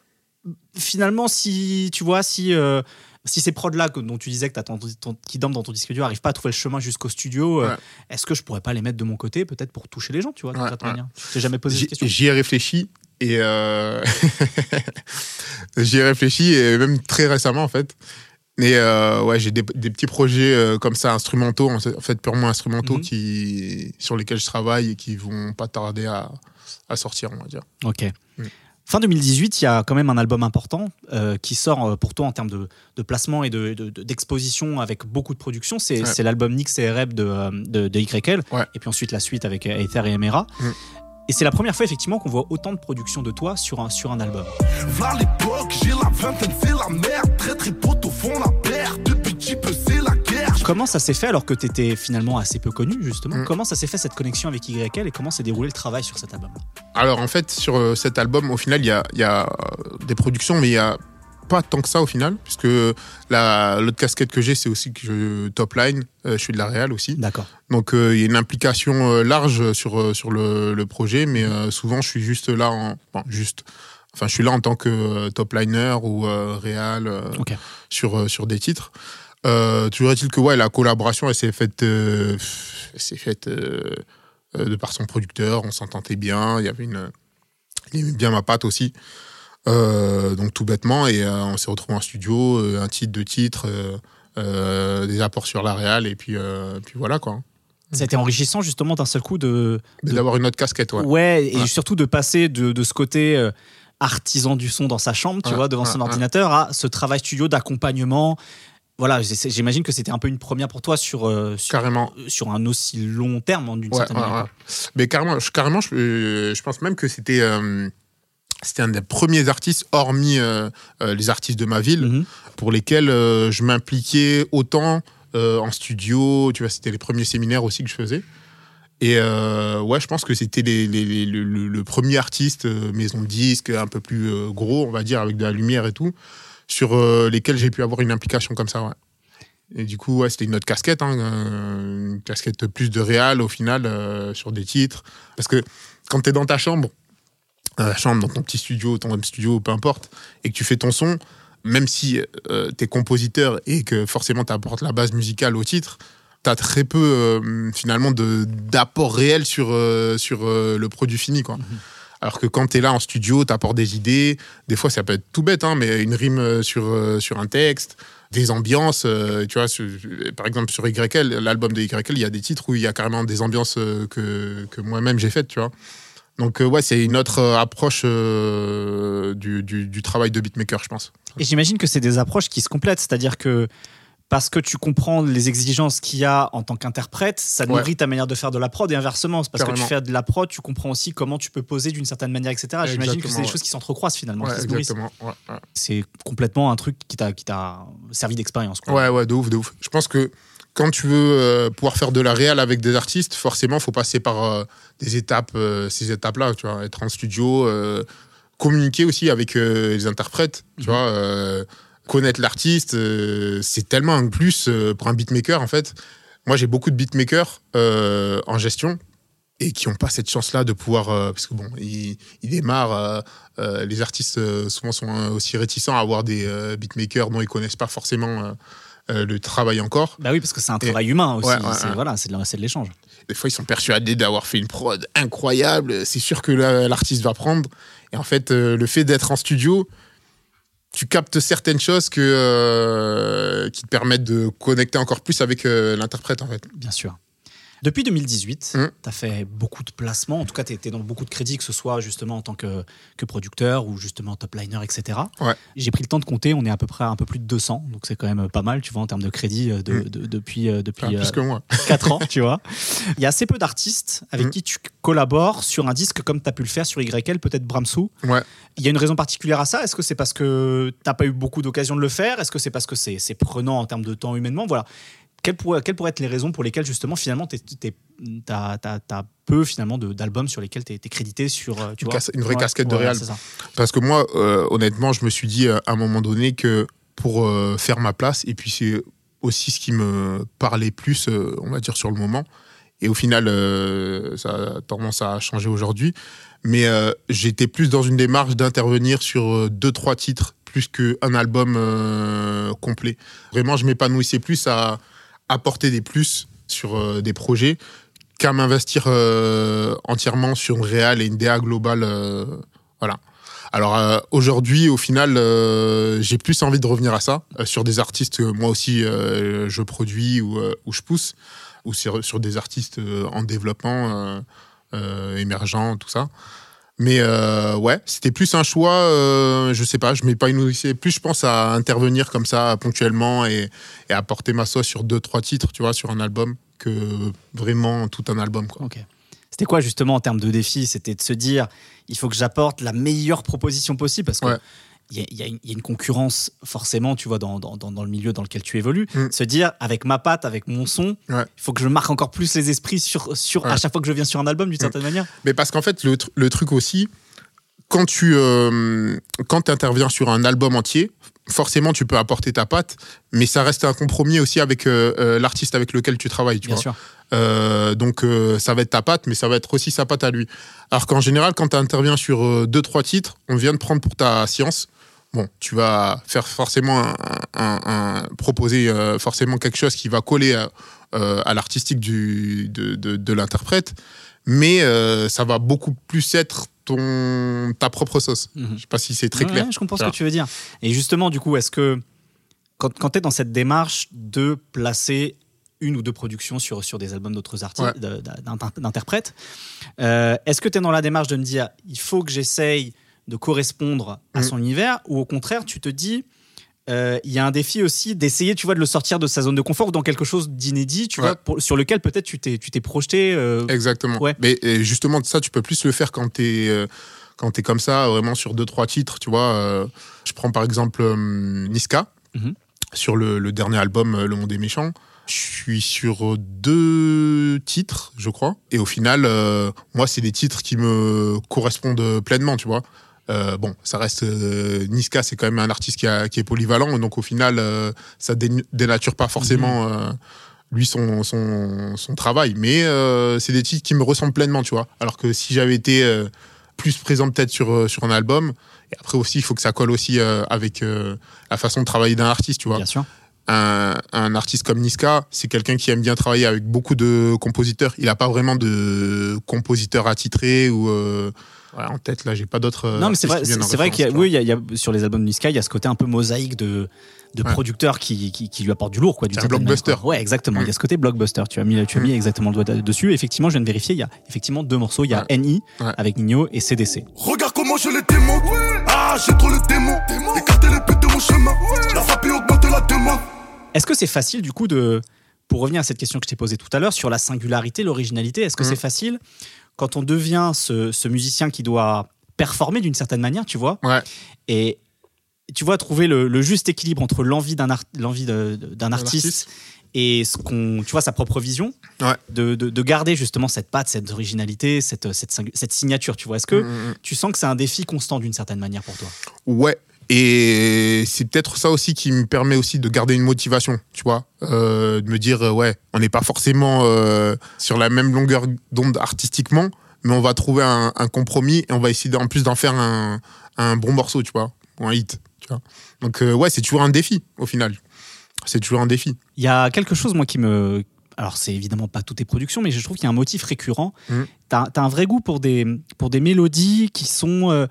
[SPEAKER 1] finalement, si, tu vois, si. euh, si ces prods-là que- dont tu disais que t'as ton, ton- qui dorment dans ton disque dur n'arrivent pas à trouver le chemin jusqu'au studio, euh, est-ce que je pourrais pas les mettre de mon côté, peut-être pour toucher les gens, tu vois,
[SPEAKER 2] Ouais,
[SPEAKER 1] manière t'es jamais posé cette question
[SPEAKER 2] j'y ai réfléchi et euh, j'y ai réfléchi et même très récemment en fait. Et euh, ouais, j'ai des, des petits projets euh, comme ça instrumentaux, en fait purement instrumentaux
[SPEAKER 1] Mhm.
[SPEAKER 2] qui sur lesquels je travaille et qui vont pas tarder à, à sortir, on va dire.
[SPEAKER 1] Ok.
[SPEAKER 2] Mm.
[SPEAKER 1] Fin 2018, il y a quand même un album important euh, qui sort euh, pour toi en termes de, de placement et de- de- de- d'exposition avec beaucoup de production. C'est
[SPEAKER 2] Ouais.
[SPEAKER 1] l'album Nix et Rep de, euh, de, de YL.
[SPEAKER 2] Ouais.
[SPEAKER 1] Et puis ensuite la suite avec Aether et Emera.
[SPEAKER 2] Mm.
[SPEAKER 1] Et c'est la première fois effectivement qu'on voit autant de production de toi sur un, sur un album.
[SPEAKER 4] V'là l'époque, j'ai la vingtaine, c'est la merde. Très très potes au fond la
[SPEAKER 1] Comment ça s'est fait alors que tu étais finalement assez peu connu justement
[SPEAKER 2] Mm.
[SPEAKER 1] Comment ça s'est fait cette connexion avec YL et comment s'est déroulé le travail sur cet album
[SPEAKER 2] Alors en fait, sur euh, cet album, au final, il y a, il y a euh, des productions, mais il y a pas tant que ça au final, puisque la- l'autre casquette que j'ai, c'est aussi que je top line, euh, je suis de la Real aussi.
[SPEAKER 1] D'accord.
[SPEAKER 2] Donc euh, il y a une implication large sur, sur le, le projet, mais euh, souvent je suis juste là en. Juste. Enfin, je suis là en tant que top liner ou euh, Real sur des titres. Euh, toujours est-il que ouais, la collaboration, elle s'est faite, euh, s'est faite euh, euh, de par son producteur, on s'entendait bien, il y avait une, il aimait bien ma patte aussi. Euh, donc tout bêtement, et on s'est retrouvé en studio, un titre, deux titres, des apports sur la réal, et puis, puis voilà quoi.
[SPEAKER 1] Ça a été enrichissant justement d'un seul coup de,
[SPEAKER 2] d'avoir une autre casquette, ouais.
[SPEAKER 1] Ouais, et
[SPEAKER 2] Ouais.
[SPEAKER 1] surtout de passer de, de ce côté artisan du son dans sa chambre, tu
[SPEAKER 2] Ouais,
[SPEAKER 1] vois, devant
[SPEAKER 2] ouais,
[SPEAKER 1] son ordinateur, à ce travail studio d'accompagnement. Voilà, j'imagine que c'était un peu une première pour toi sur, euh, sur,
[SPEAKER 2] Carrément.
[SPEAKER 1] sur un aussi long terme, hein, d'une
[SPEAKER 2] Ouais,
[SPEAKER 1] certaine
[SPEAKER 2] ouais,
[SPEAKER 1] manière.
[SPEAKER 2] ouais. Mais carrément, je, carrément, je, euh, je pense même que c'était euh, c'était un des premiers artistes, hormis euh, euh, les artistes de ma ville,
[SPEAKER 1] Mhm.
[SPEAKER 2] pour lesquels euh, je m'impliquais autant euh, en studio. Tu vois, c'était les premiers séminaires aussi que je faisais. Et euh, ouais, je pense que c'était les, les- les- le, premier artiste euh, maison de disque, un peu plus euh, gros, on va dire, avec de la lumière et tout, sur euh, lesquels j'ai pu avoir une implication comme ça, ouais. Et du coup, ouais, c'était une autre casquette, hein, euh, une casquette plus de réal au final euh, sur des titres. Parce que quand tu es dans ta chambre, dans chambre, dans ton petit studio, ton home studio, peu importe, et que tu fais ton son, même si tu es compositeur et que forcément tu apportes la base musicale au titre, tu as très peu euh, finalement d'apport réel sur, euh, sur euh, le produit fini. Quoi. Alors que quand tu es là en studio, tu apportes des idées. Des fois, ça peut être tout bête, hein, mais une rime euh, sur, euh, sur un texte, des ambiances. euh, tu vois, par exemple, sur YL, l'album de YL, il y a des titres où il y a carrément des ambiances que, que moi-même j'ai faites, tu vois. Donc, ouais, c'est une autre approche du, du- du travail de beatmaker, je pense.
[SPEAKER 1] Et j'imagine que c'est des approches qui se complètent, c'est-à-dire que parce que tu comprends les exigences qu'il y a en tant qu'interprète, ça
[SPEAKER 2] Ouais.
[SPEAKER 1] nourrit ta manière de faire de la prod et inversement. Parce que tu fais de la prod, tu comprends aussi comment tu peux poser d'une certaine manière, etc. J'imagine que c'est des
[SPEAKER 2] ouais.
[SPEAKER 1] choses qui s'entrecroisent finalement,
[SPEAKER 2] Ouais, exactement.
[SPEAKER 1] C'est complètement un truc qui t'a servi d'expérience.
[SPEAKER 2] Ouais, ouais, de ouf, de ouf. Je pense que quand tu veux euh, pouvoir faire de la réal avec des artistes, forcément, faut passer par euh, des étapes, euh, ces étapes-là, tu vois, être en studio, communiquer aussi avec les interprètes, tu vois, euh, connaître l'artiste, euh, c'est tellement un plus euh, pour un beatmaker, en fait. Moi, j'ai beaucoup de beatmakers euh, en gestion et qui n'ont pas cette chance-là de pouvoir, parce que bon, ils, ils démarrent, les artistes souvent sont aussi réticents à avoir des beatmakers dont ils connaissent pas forcément le travail encore.
[SPEAKER 1] Bah oui, parce que c'est un travail humain aussi.
[SPEAKER 2] Ouais, ouais,
[SPEAKER 1] c'est
[SPEAKER 2] ouais.
[SPEAKER 1] voilà, c'est de, de l'échange.
[SPEAKER 2] Des fois, ils sont persuadés d'avoir fait une prod incroyable. C'est sûr que l'artiste va prendre. Et en fait, le fait d'être en studio, tu captes certaines choses euh, qui te permettent de connecter encore plus avec euh, l'interprète, en fait.
[SPEAKER 1] Bien sûr. Depuis 2018,
[SPEAKER 2] Mm.
[SPEAKER 1] tu as fait beaucoup de placements. En tout cas, tu étais dans beaucoup de crédits, que ce soit justement en tant que, que producteur ou justement top liner, etc.
[SPEAKER 2] Ouais.
[SPEAKER 1] J'ai pris le temps de compter. On est à peu près un peu plus de 200. Donc, c'est quand même pas mal, tu vois, en termes de crédit euh, de,
[SPEAKER 2] Mm.
[SPEAKER 1] de- depuis, euh, depuis
[SPEAKER 2] Enfin,
[SPEAKER 1] euh,
[SPEAKER 2] plus que moi.
[SPEAKER 1] 4 ans, tu vois. Il y a assez peu d'artistes avec
[SPEAKER 2] Mm.
[SPEAKER 1] qui tu collabores sur un disque comme tu as pu le faire sur YL, peut-être Bramsou.
[SPEAKER 2] Ouais.
[SPEAKER 1] Il y a une raison particulière à ça Est-ce que c'est parce que t'as pas eu beaucoup d'occasion de le faire? Est-ce que c'est parce que c'est c'est prenant en termes de temps humainement? Voilà. Quelles pourraient, quelles pourraient être les raisons pour lesquelles justement finalement t'as as, peu finalement d'albums sur lesquels tu es, crédité sur euh, tu
[SPEAKER 2] Une
[SPEAKER 1] vois
[SPEAKER 2] une vraie
[SPEAKER 1] Ouais,
[SPEAKER 2] casquette de
[SPEAKER 1] ouais, ça.
[SPEAKER 2] Parce que moi, euh, honnêtement, je me suis dit euh, à un moment donné que pour euh, faire ma place, et puis c'est aussi ce qui me parlait plus, euh, on va dire, sur le moment. Et au final, ça a tendance à changer aujourd'hui. Mais j'étais plus dans une démarche d'intervenir sur deux, trois titres, plus qu'un album complet. Vraiment, je m'épanouissais plus à apporter des plus sur euh, des projets qu'à m'investir euh, entièrement sur une réal et une DA globale. euh, voilà. Alors aujourd'hui, au final, j'ai plus envie de revenir à ça, sur des artistes que moi aussi je produis ou, je pousse, ou sur, sur des artistes en développement, émergents, tout ça. Mais euh, ouais, c'était plus un choix, euh, je sais pas, je m'épanouissais plus, je pense, à intervenir comme ça ponctuellement et, et apporter ma sauce sur deux, trois titres, tu vois, sur un album, que vraiment tout un album, quoi.
[SPEAKER 1] Ok. C'était quoi justement en termes de défi? C'était de se dire il faut que j'apporte la meilleure proposition possible parce que.
[SPEAKER 2] Ouais.
[SPEAKER 1] Il y, a- y une- il y a une concurrence forcément, tu vois, dans, dans, dans- dans le milieu dans lequel tu évolues.
[SPEAKER 2] Mm.
[SPEAKER 1] Se dire, avec ma patte, avec mon son,
[SPEAKER 2] Ouais.
[SPEAKER 1] il faut que je marque encore plus les esprits sur, sur, à chaque fois que je viens sur un album, d'une
[SPEAKER 2] Mm.
[SPEAKER 1] certaine manière.
[SPEAKER 2] Mais parce qu'en fait, le, tr- le truc aussi, quand tu euh, quand interviens sur un album entier, forcément, tu peux apporter ta patte, mais ça reste un compromis aussi avec euh, euh, l'artiste avec lequel tu travailles. Tu
[SPEAKER 1] Bien
[SPEAKER 2] vois.
[SPEAKER 1] sûr.
[SPEAKER 2] Euh, donc, euh, ça va être ta patte, mais ça va être aussi sa patte à lui. Alors qu'en général, quand tu interviens sur euh, deux, trois titres, on vient de prendre pour ta science. Bon, tu vas faire forcément un, un- un- proposer euh, forcément quelque chose qui va coller à, euh, à l'artistique du, de, de, de l'interprète, mais euh, ça va beaucoup plus être ton, ta propre sauce.
[SPEAKER 1] Mhm.
[SPEAKER 2] Je sais pas si c'est très
[SPEAKER 1] Ouais,
[SPEAKER 2] clair.
[SPEAKER 1] ouais, je comprends ce que tu veux dire. Et justement, du coup, est-ce que quand, quand tu es dans cette démarche de placer une ou deux productions sur, sur des albums d'autres artistes,
[SPEAKER 2] Ouais.
[SPEAKER 1] d'interprètes, euh, est-ce que tu es dans la démarche de me dire il faut que j'essaye de correspondre à
[SPEAKER 2] Mm.
[SPEAKER 1] son univers ou au contraire, tu te dis euh, il y a un défi aussi d'essayer tu vois de le sortir de sa zone de confort ou dans quelque chose d'inédit tu
[SPEAKER 2] Ouais.
[SPEAKER 1] vois pour- sur lequel peut-être tu t'es tu t'es projeté euh,
[SPEAKER 2] Exactement.
[SPEAKER 1] Ouais.
[SPEAKER 2] Mais justement, ça, tu peux plus le faire quand tu es, quand comme ça, vraiment sur deux, trois titres. Tu vois, Euh, je prends par exemple euh, Niska,
[SPEAKER 1] Mhm.
[SPEAKER 2] sur le, le dernier album euh, Le Monde est méchant. Je suis sur deux titres, je crois. Et au final, euh, moi, c'est des titres qui me correspondent pleinement, tu vois. Euh, bon, ça reste euh, Niska, c'est quand même un artiste qui, a- qui est polyvalent, donc au final, euh, ça dé- dénature pas forcément euh, lui son, son, son travail, mais c'est des titres qui me ressemblent pleinement, tu vois. Alors que si j'avais été plus présent peut-être sur, sur un album, et après aussi, il faut que ça colle aussi avec la façon de travailler d'un artiste, tu vois
[SPEAKER 1] bien sûr
[SPEAKER 2] un, un artiste comme Niska, c'est quelqu'un qui aime bien travailler avec beaucoup de compositeurs. Il n'a pas vraiment de compositeur attitré ou euh, ouais, en tête là, j'ai pas d'autres. euh,
[SPEAKER 1] Non, mais c'est vrai, c'est vrai qu'il y a,
[SPEAKER 2] référence,
[SPEAKER 1] oui, il y a- il y a- sur les albums de Niska, il y a ce côté un peu mosaïque de, de
[SPEAKER 2] Ouais.
[SPEAKER 1] producteurs qui, qui, qui lui apportent du lourd, quoi.
[SPEAKER 2] C'est un blockbuster.
[SPEAKER 1] manière. Ouais, exactement.
[SPEAKER 2] Mm.
[SPEAKER 1] Il y a ce côté blockbuster. Tu as mis, tu as mis exactement le doigt dessus. Effectivement, je viens de vérifier, il y a effectivement deux morceaux. Il y a NI
[SPEAKER 2] Ouais.
[SPEAKER 1] avec Nino et CDC.
[SPEAKER 4] Regarde comment je les démonte. Ah, j'ai trop le démon. Écarter les putes de mon chemin. La frappe augmenter la demande.
[SPEAKER 1] Est-ce que c'est facile du coup de, pour revenir à cette question que je t'ai posée tout à l'heure sur la singularité, l'originalité, est-ce que
[SPEAKER 2] Mhm.
[SPEAKER 1] c'est facile quand on devient ce, ce musicien qui doit performer d'une certaine manière, tu vois,
[SPEAKER 2] Ouais.
[SPEAKER 1] et tu vois trouver le, le juste équilibre entre l'envie d'un art- l'envie d'un artiste,
[SPEAKER 2] artiste.
[SPEAKER 1] et ce qu'on, tu vois, sa propre vision,
[SPEAKER 2] Ouais.
[SPEAKER 1] de, de- de garder justement cette patte, cette originalité, cette, cette, singu- cette signature, tu vois. Est-ce que
[SPEAKER 2] Mm, mm,
[SPEAKER 1] tu sens que c'est un défi constant d'une certaine manière pour toi?
[SPEAKER 2] Ouais. Et c'est peut-être ça aussi qui me permet aussi de garder une motivation, tu vois, Euh, de me dire euh, ouais, on n'est pas forcément euh, sur la même longueur d'onde artistiquement, mais on va trouver un, un compromis et on va essayer en plus d'en faire un, un bon morceau, tu vois, ou un hit, tu vois. Donc euh, ouais, c'est toujours un défi au final. C'est toujours un défi.
[SPEAKER 1] Il y a quelque chose, moi, qui me. Alors, c'est évidemment pas toutes tes productions, mais je trouve qu'il y a un motif récurrent.
[SPEAKER 2] Mhm.
[SPEAKER 1] T'as as un vrai goût pour des, pour des mélodies qui sont.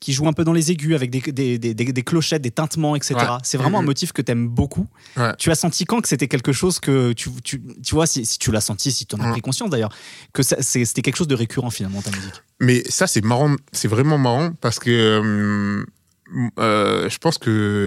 [SPEAKER 1] Qui jouent un peu dans les aigus avec des, des, des, clochettes, des tintements, etc.
[SPEAKER 2] Ouais.
[SPEAKER 1] C'est vraiment un motif que t'aimes beaucoup.
[SPEAKER 2] Ouais.
[SPEAKER 1] Tu as senti quand que c'était quelque chose que tu, tu, tu vois, si, si tu l'as senti, si tu en as pris conscience d'ailleurs, que c'était quelque chose de récurrent finalement ta musique?
[SPEAKER 2] Mais ça, c'est marrant, c'est vraiment marrant parce que euh, euh, je pense que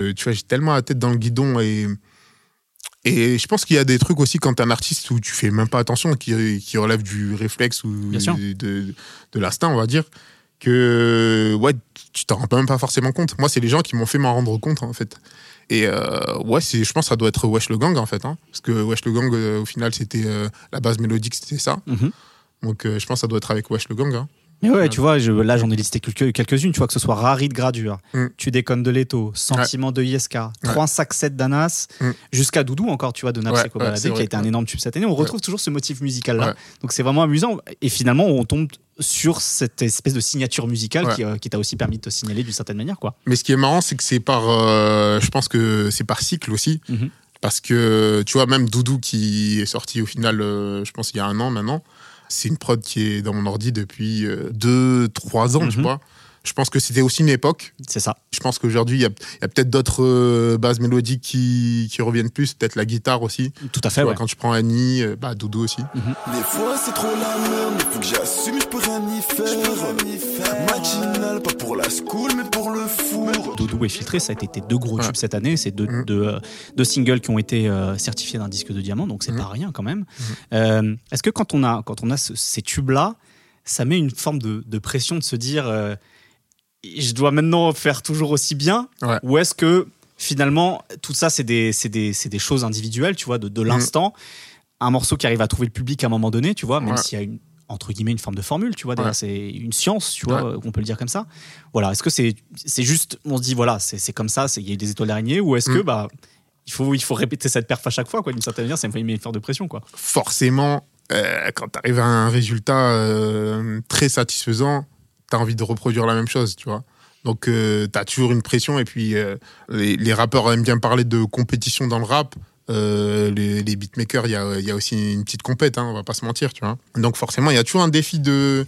[SPEAKER 2] Euh, tu vois, j'ai tellement la tête dans le guidon et et je pense qu'il y a des trucs aussi quand t'es un artiste où tu fais même pas attention, qui, qui relèvent du réflexe ou de, de, de l'instinct, on va dire, que ouais, tu t'en rends même pas forcément compte. Moi, c'est les gens qui m'ont fait m'en rendre compte en fait. Et euh, ouais, je pense que ça doit être Wesh le Gang en fait, hein, parce que Wesh le Gang, euh, au final, c'était euh, la base mélodique, c'était ça.
[SPEAKER 1] Mhm.
[SPEAKER 2] Donc je pense que ça doit être avec Wesh le Gang. hein.
[SPEAKER 1] Mais ouais, tu vois, je- là j'en ai listé quelques- quelques-unes, tu vois, que ce soit Rari de Gradure,
[SPEAKER 2] Mm.
[SPEAKER 1] Tu déconnes de Leto, Sentiment de Yeska, Trois sacs 7 d'Anas,
[SPEAKER 2] Mm.
[SPEAKER 1] jusqu'à Doudou encore, tu vois, de Naps
[SPEAKER 2] Ouais,
[SPEAKER 1] qui a été un énorme tube cette année. On retrouve toujours ce motif musical là.
[SPEAKER 2] Ouais.
[SPEAKER 1] Donc c'est vraiment amusant. Et finalement, on tombe sur cette espèce de signature musicale
[SPEAKER 2] Ouais.
[SPEAKER 1] qui, euh, qui t'a aussi permis de te signaler d'une certaine manière, quoi.
[SPEAKER 2] Mais ce qui est marrant, c'est que c'est par, euh, je pense que c'est par cycle aussi.
[SPEAKER 1] Mhm.
[SPEAKER 2] Parce que, tu vois, même Doudou qui est sorti au final, euh, je pense, il y a un an maintenant, c'est une prod qui est dans mon ordi depuis 2-3 ans, tu
[SPEAKER 1] Mhm.
[SPEAKER 2] vois. Je pense que c'était aussi une époque.
[SPEAKER 1] C'est ça.
[SPEAKER 2] Je pense qu'aujourd'hui, il y a, il y a peut-être d'autres euh, bases mélodiques qui, qui reviennent plus, peut-être la guitare aussi.
[SPEAKER 1] Tout à
[SPEAKER 2] Tu
[SPEAKER 1] fait,
[SPEAKER 2] vois,
[SPEAKER 1] ouais.
[SPEAKER 2] Quand tu prends Annie, euh, bah, Doudou aussi.
[SPEAKER 4] Des fois c'est trop la merde, mais faut que j'assume, je peux rien y faire. Matinal, pas pour la school, mais pour le four.
[SPEAKER 1] Doudou et Filtré, ça a été tes deux gros
[SPEAKER 2] Ouais.
[SPEAKER 1] tubes cette année. C'est deux,
[SPEAKER 2] Mhm.
[SPEAKER 1] deux, euh, deux singles qui ont été euh, certifiés d'un disque de diamant, donc c'est
[SPEAKER 2] Mhm.
[SPEAKER 1] pas rien quand même. Euh, Est-ce que quand on a, quand on a ce- ces tubes-là, ça met une forme de, de pression de se dire euh, je dois maintenant faire toujours aussi bien
[SPEAKER 2] Ouais.
[SPEAKER 1] Ou est-ce que finalement, tout ça, c'est des, des, des choses individuelles, tu vois, de, de l'instant Un morceau qui arrive à trouver le public à un moment donné, tu vois, même
[SPEAKER 2] Ouais.
[SPEAKER 1] s'il y a une entre guillemets une forme de formule, tu vois,
[SPEAKER 2] Ouais.
[SPEAKER 1] c'est une science, tu vois,
[SPEAKER 2] Ouais.
[SPEAKER 1] on peut le dire comme ça. Voilà, est-ce que c'est c'est juste, on se dit voilà, c'est comme ça, il y a des étoiles d'araignée, ou est-ce que
[SPEAKER 2] Mm.
[SPEAKER 1] bah il faut il faut répéter cette perf à chaque fois, quoi, d'une certaine manière, ça me fait une effort de pression, quoi.
[SPEAKER 2] forcément, euh, quand tu arrives à un résultat euh, très satisfaisant, tu as envie de reproduire la même chose, tu vois. Donc, tu as toujours une pression. Et puis, euh, les, rappeurs aiment bien parler de compétition dans le rap. Euh, les, beatmakers, il y a, aussi une petite compète, hein, on va pas se mentir, tu vois. Donc, forcément, il y a toujours un défi de.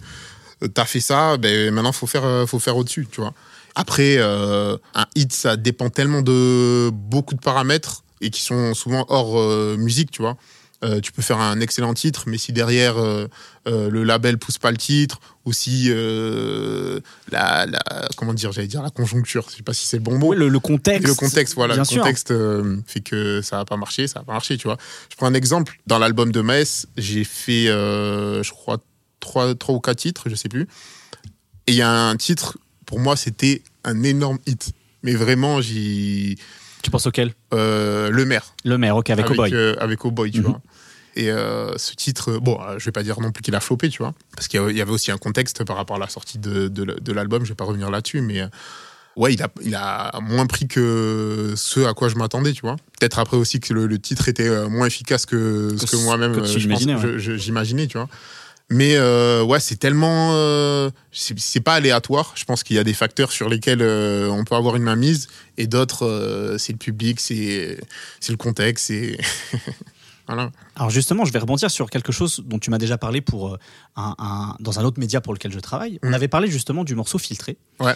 [SPEAKER 2] euh, T'as fait ça, ben, maintenant, faut faire, euh, faut faire au-dessus, tu vois. Après, euh, un hit, ça dépend tellement de beaucoup de paramètres et qui sont souvent hors euh, musique, tu vois. Euh, tu peux faire un excellent titre, mais si derrière euh, euh, le label pousse pas le titre, ou si la, la- comment dire, j'allais dire la conjoncture, je sais pas si c'est le bon mot.
[SPEAKER 1] Oui, le, le contexte.
[SPEAKER 2] Le contexte, voilà,
[SPEAKER 1] bien
[SPEAKER 2] le
[SPEAKER 1] sûr.
[SPEAKER 2] contexte fait que ça va pas marcher, ça va pas marcher, tu vois. Je prends un exemple. Dans l'album de Maes, j'ai fait, je crois, trois, trois ou quatre titres, je sais plus. Et il y a un titre, pour moi, c'était un énorme hit. Mais vraiment, j'y.
[SPEAKER 1] Tu penses auquel
[SPEAKER 2] Euh, le maire.
[SPEAKER 1] Le maire, ok, avec,
[SPEAKER 2] avec,
[SPEAKER 1] Cowboy.
[SPEAKER 2] euh, avec Cowboy, tu
[SPEAKER 1] Mhm.
[SPEAKER 2] vois. Et euh, ce titre, bon, je vais pas dire non plus qu'il a floppé, tu vois, parce qu'il y avait aussi un contexte par rapport à la sortie de, de, l- de l'album, je vais pas revenir là-dessus, mais ouais, il a, il a moins pris que ce à quoi je m'attendais, tu vois. Peut-être après aussi que le, le titre était moins efficace que, ce
[SPEAKER 1] Que ce
[SPEAKER 2] moi-même
[SPEAKER 1] que
[SPEAKER 2] euh,
[SPEAKER 1] tu
[SPEAKER 2] je pense-
[SPEAKER 1] imaginais, ouais.
[SPEAKER 2] j'imaginais, tu vois. Mais euh, ouais, c'est tellement, euh, c'est pas aléatoire. Je pense qu'il y a des facteurs sur lesquels euh, on peut avoir une mainmise, et d'autres, c'est le public, c'est c'est le contexte, c'est voilà.
[SPEAKER 1] Alors justement, je vais rebondir sur quelque chose dont tu m'as déjà parlé pour un, un- dans un autre média pour lequel je travaille. On
[SPEAKER 2] Mm.
[SPEAKER 1] avait parlé justement du morceau filtré.
[SPEAKER 2] Ouais.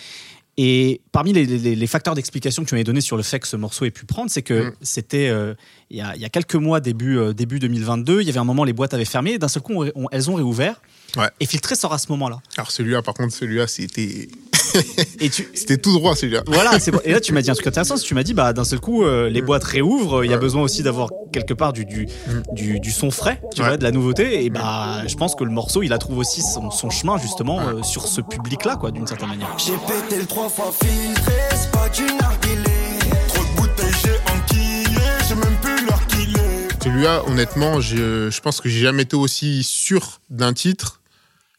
[SPEAKER 1] Et parmi les, les- les facteurs d'explication que tu m'avais donné sur le fait que ce morceau ait pu prendre, c'est que
[SPEAKER 2] Mm.
[SPEAKER 1] c'était euh, il y, a, il y a quelques mois, début, euh, début 2022, il y avait un moment, les boîtes avaient fermé, et d'un seul coup, on- on- elles ont réouvert.
[SPEAKER 2] Ouais.
[SPEAKER 1] Et filtré sort à ce moment-là.
[SPEAKER 2] Alors celui-là, par contre, celui-là, c'était
[SPEAKER 1] Et tu,
[SPEAKER 2] c'était tout droit celui-là.
[SPEAKER 1] Voilà, c'est bon. et là tu m'as dit un truc intéressant, tu m'as dit bah d'un seul coup euh, les boîtes réouvrent, il y a besoin aussi d'avoir quelque part du du, du, du son frais, tu
[SPEAKER 2] Ouais.
[SPEAKER 1] vois, de la nouveauté et bah je pense que le morceau il a trouvé aussi son, son chemin justement euh, sur ce public là quoi d'une certaine manière.
[SPEAKER 4] J'ai pété le trois fois filtré, c'est pas du narguilé. Trop de bouteilles, j'ai enquillé, j'ai même plus l'heure qu'il est.
[SPEAKER 2] Celui-là, honnêtement, je, je pense que j'ai jamais été aussi sûr d'un titre.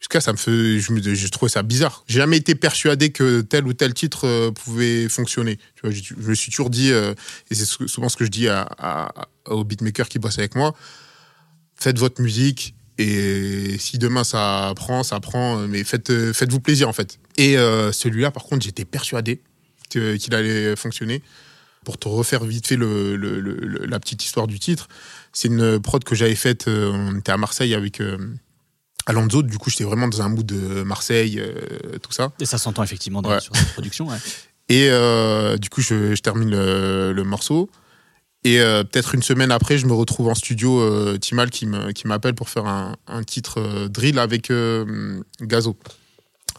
[SPEAKER 2] Jusqu'à ça me fait, je je trouvais ça bizarre. J'ai jamais été persuadé que tel ou tel titre euh, pouvait fonctionner. Je, me suis toujours dit, euh, et c'est sou- souvent ce que je dis aux beatmakers qui bossent avec moi, faites votre musique et si demain ça prend, ça prend, mais euh, faites-vous plaisir en fait. Et celui-là, par contre, j'étais persuadé qu'il allait fonctionner. Pour te refaire vite fait la petite histoire du titre, c'est une prod que j'avais faite, on était à Marseille avec Alonso, du coup j'étais vraiment dans un mood de Marseille, euh, tout ça.
[SPEAKER 1] Et ça s'entend effectivement dans,
[SPEAKER 2] Ouais.
[SPEAKER 1] sur cette production. ouais.
[SPEAKER 2] Et euh, du coup, je, je termine le, le morceau. Et euh, peut-être une semaine après, je me retrouve en studio, euh, Timal qui m'appelle pour faire un, un titre euh, drill avec euh, Gazo.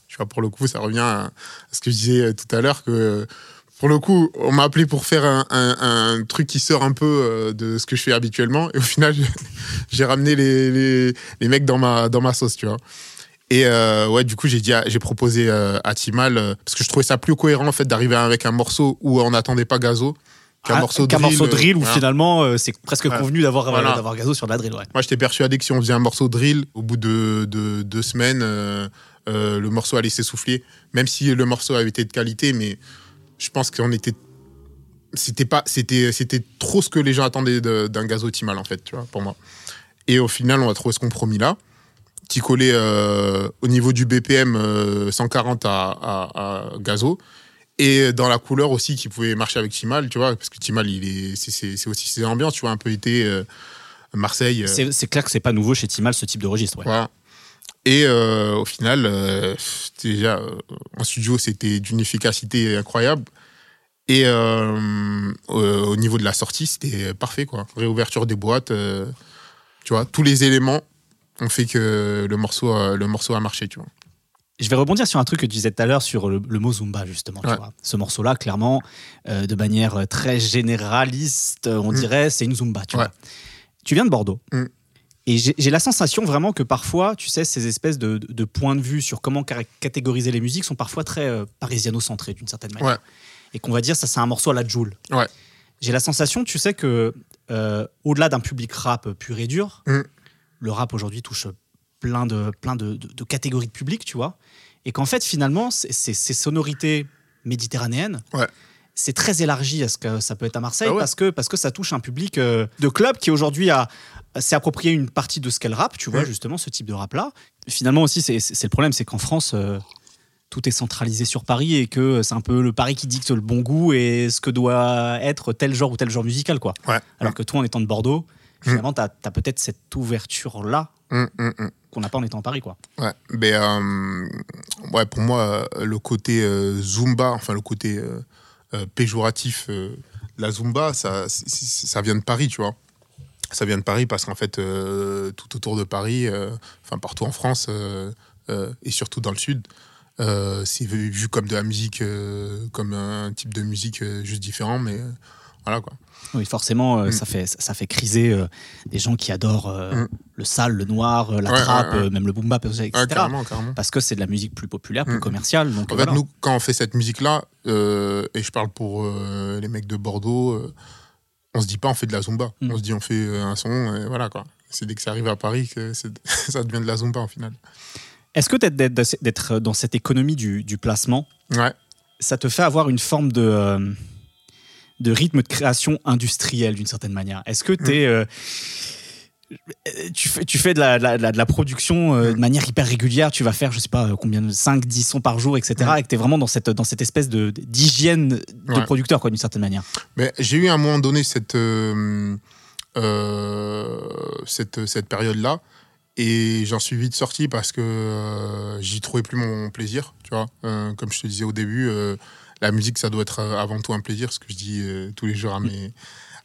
[SPEAKER 2] Tu vois, pour le coup, ça revient à, à ce que je disais euh, tout à l'heure, que pour le coup, on m'a appelé pour faire un, un- un truc qui sort un peu euh, de ce que je fais habituellement. Et au final, j'ai- ramené les, les, les mecs dans ma, dans ma sauce, tu vois. Et euh, ouais, du coup, j'ai dit, à- j'ai proposé euh, à Timal parce que je trouvais ça plus cohérent en fait d'arriver avec un morceau où on n'attendait pas Gazo qu'un
[SPEAKER 1] Ah,
[SPEAKER 2] morceau drill.
[SPEAKER 1] morceau drill où
[SPEAKER 2] voilà.
[SPEAKER 1] finalement c'est presque convenu d'avoir
[SPEAKER 2] Voilà.
[SPEAKER 1] d'avoir Gazo sur de la drill. Ouais.
[SPEAKER 2] Moi, j'étais persuadé que si on faisait un morceau drill, au bout de, de deux semaines, euh, euh, le morceau allait s'essouffler. Même si le morceau avait été de qualité, mais je pense qu'on était. C'était pas, c'était, c'était trop ce que les gens attendaient d'un gazo Timal, en fait, tu vois, pour moi. Et au final, on a trouvé ce compromis-là, qui collait euh, au niveau du BPM euh, 140 à, à, à gazo. Et dans la couleur aussi, qui pouvait marcher avec Timal, tu vois, parce que Timal, il est, c'est, aussi ses ambiances, tu vois, un peu été euh, Marseille. euh,
[SPEAKER 1] C'est c'est clair que c'est pas nouveau chez Timal ce type de registre. ouais.
[SPEAKER 2] voilà. Et euh, au final, euh, déjà, euh, en studio, c'était d'une efficacité incroyable. Et euh, au, au niveau de la sortie, c'était parfait, quoi. Réouverture des boîtes, euh, tu vois, tous les éléments ont fait que le morceau, a- le morceau a marché, tu vois.
[SPEAKER 1] Je vais rebondir sur un truc que tu disais tout à l'heure sur le, le mot Zumba, justement. tu
[SPEAKER 2] Ouais.
[SPEAKER 1] vois. Ce morceau-là, clairement, euh, de manière euh, très généraliste, euh, on
[SPEAKER 2] Mm.
[SPEAKER 1] dirait, c'est une Zumba. Tu,
[SPEAKER 2] Ouais.
[SPEAKER 1] vois. tu viens de Bordeaux.
[SPEAKER 2] Mm.
[SPEAKER 1] Et j'ai la sensation vraiment que parfois, tu sais, ces espèces de, de points de vue sur comment catégoriser les musiques sont parfois très euh, parisiano-centrés, d'une certaine manière.
[SPEAKER 2] Ouais.
[SPEAKER 1] Et qu'on va dire, ça, c'est un morceau à la Joule.
[SPEAKER 2] Ouais.
[SPEAKER 1] J'ai la sensation, tu sais, que euh, au-delà d'un public rap pur et dur,
[SPEAKER 2] Mm.
[SPEAKER 1] le rap aujourd'hui touche plein de, plein de, catégories de public, tu vois. Et qu'en fait, finalement, c'est- ces sonorités méditerranéennes,
[SPEAKER 2] Ouais.
[SPEAKER 1] C'est très élargi à ce que ça peut être à Marseille
[SPEAKER 2] Ah ouais.
[SPEAKER 1] parce, que, parce que ça touche un public euh, de club qui aujourd'hui a s'est approprié une partie de ce qu'elle rap, tu vois,
[SPEAKER 2] Mm.
[SPEAKER 1] justement, ce type de rap-là. Finalement aussi, c'est le problème, c'est qu'en France, euh, tout est centralisé sur Paris et que c'est un peu le Paris qui dicte le bon goût et ce que doit être tel genre ou tel genre musical, quoi.
[SPEAKER 2] Ouais.
[SPEAKER 1] Alors que toi, en étant de Bordeaux, finalement, tu as, peut-être cette ouverture-là
[SPEAKER 2] hum.
[SPEAKER 1] qu'on n'a pas en étant à Paris, quoi.
[SPEAKER 2] Ouais, mais euh, ouais, pour moi, euh, le côté euh, Zumba, enfin le côté euh, euh, péjoratif, euh, la Zumba, ça, ça vient de Paris, tu vois. Ça vient de Paris parce qu'en fait, euh, tout autour de Paris, euh, enfin partout en France euh, euh, et surtout dans le sud, euh, c'est vu, comme de la musique, euh, comme un type de musique euh, juste différent, mais euh, voilà quoi.
[SPEAKER 1] Oui, forcément, euh,
[SPEAKER 2] Mm.
[SPEAKER 1] ça, fait, ça fait criser euh, des gens qui adorent euh,
[SPEAKER 2] Mm.
[SPEAKER 1] le sale, le noir, la
[SPEAKER 2] Ouais,
[SPEAKER 1] trappe,
[SPEAKER 2] ouais, ouais.
[SPEAKER 1] même le boom bap, etc.
[SPEAKER 2] Ouais, carrément, carrément.
[SPEAKER 1] Parce que c'est de la musique plus populaire, plus
[SPEAKER 2] Mm.
[SPEAKER 1] commerciale. Donc,
[SPEAKER 2] En fait, nous, quand on fait cette musique-là, euh, et je parle pour euh, les mecs de Bordeaux, euh, on se dit pas on fait de la zumba. On se dit on fait un son, et voilà quoi. C'est dès que ça arrive à Paris que ça devient de la zumba en final.
[SPEAKER 1] Est-ce que d'être- dans cette économie du, du placement, ça te fait avoir une forme de, de rythme de création industrielle d'une certaine manière Est-ce que t'es, euh, tu, fais, tu fais de la, de la- de la- de la production euh, de manière hyper régulière Tu vas faire, je sais pas, euh, combien de 5, 10 sons par jour, etc.
[SPEAKER 2] Mm.
[SPEAKER 1] Et que t'es vraiment dans cette, dans cette espèce d'hygiène de,
[SPEAKER 2] Ouais.
[SPEAKER 1] producteur, quoi, d'une certaine manière?
[SPEAKER 2] Mais j'ai eu à un moment donné cette, euh, cette, cette période-là. Et j'en suis vite sorti parce que j'y trouvais plus mon plaisir. Tu vois, comme je te disais au début, la musique, ça doit être euh, avant tout un plaisir, ce que je dis euh, tous les jours à mes,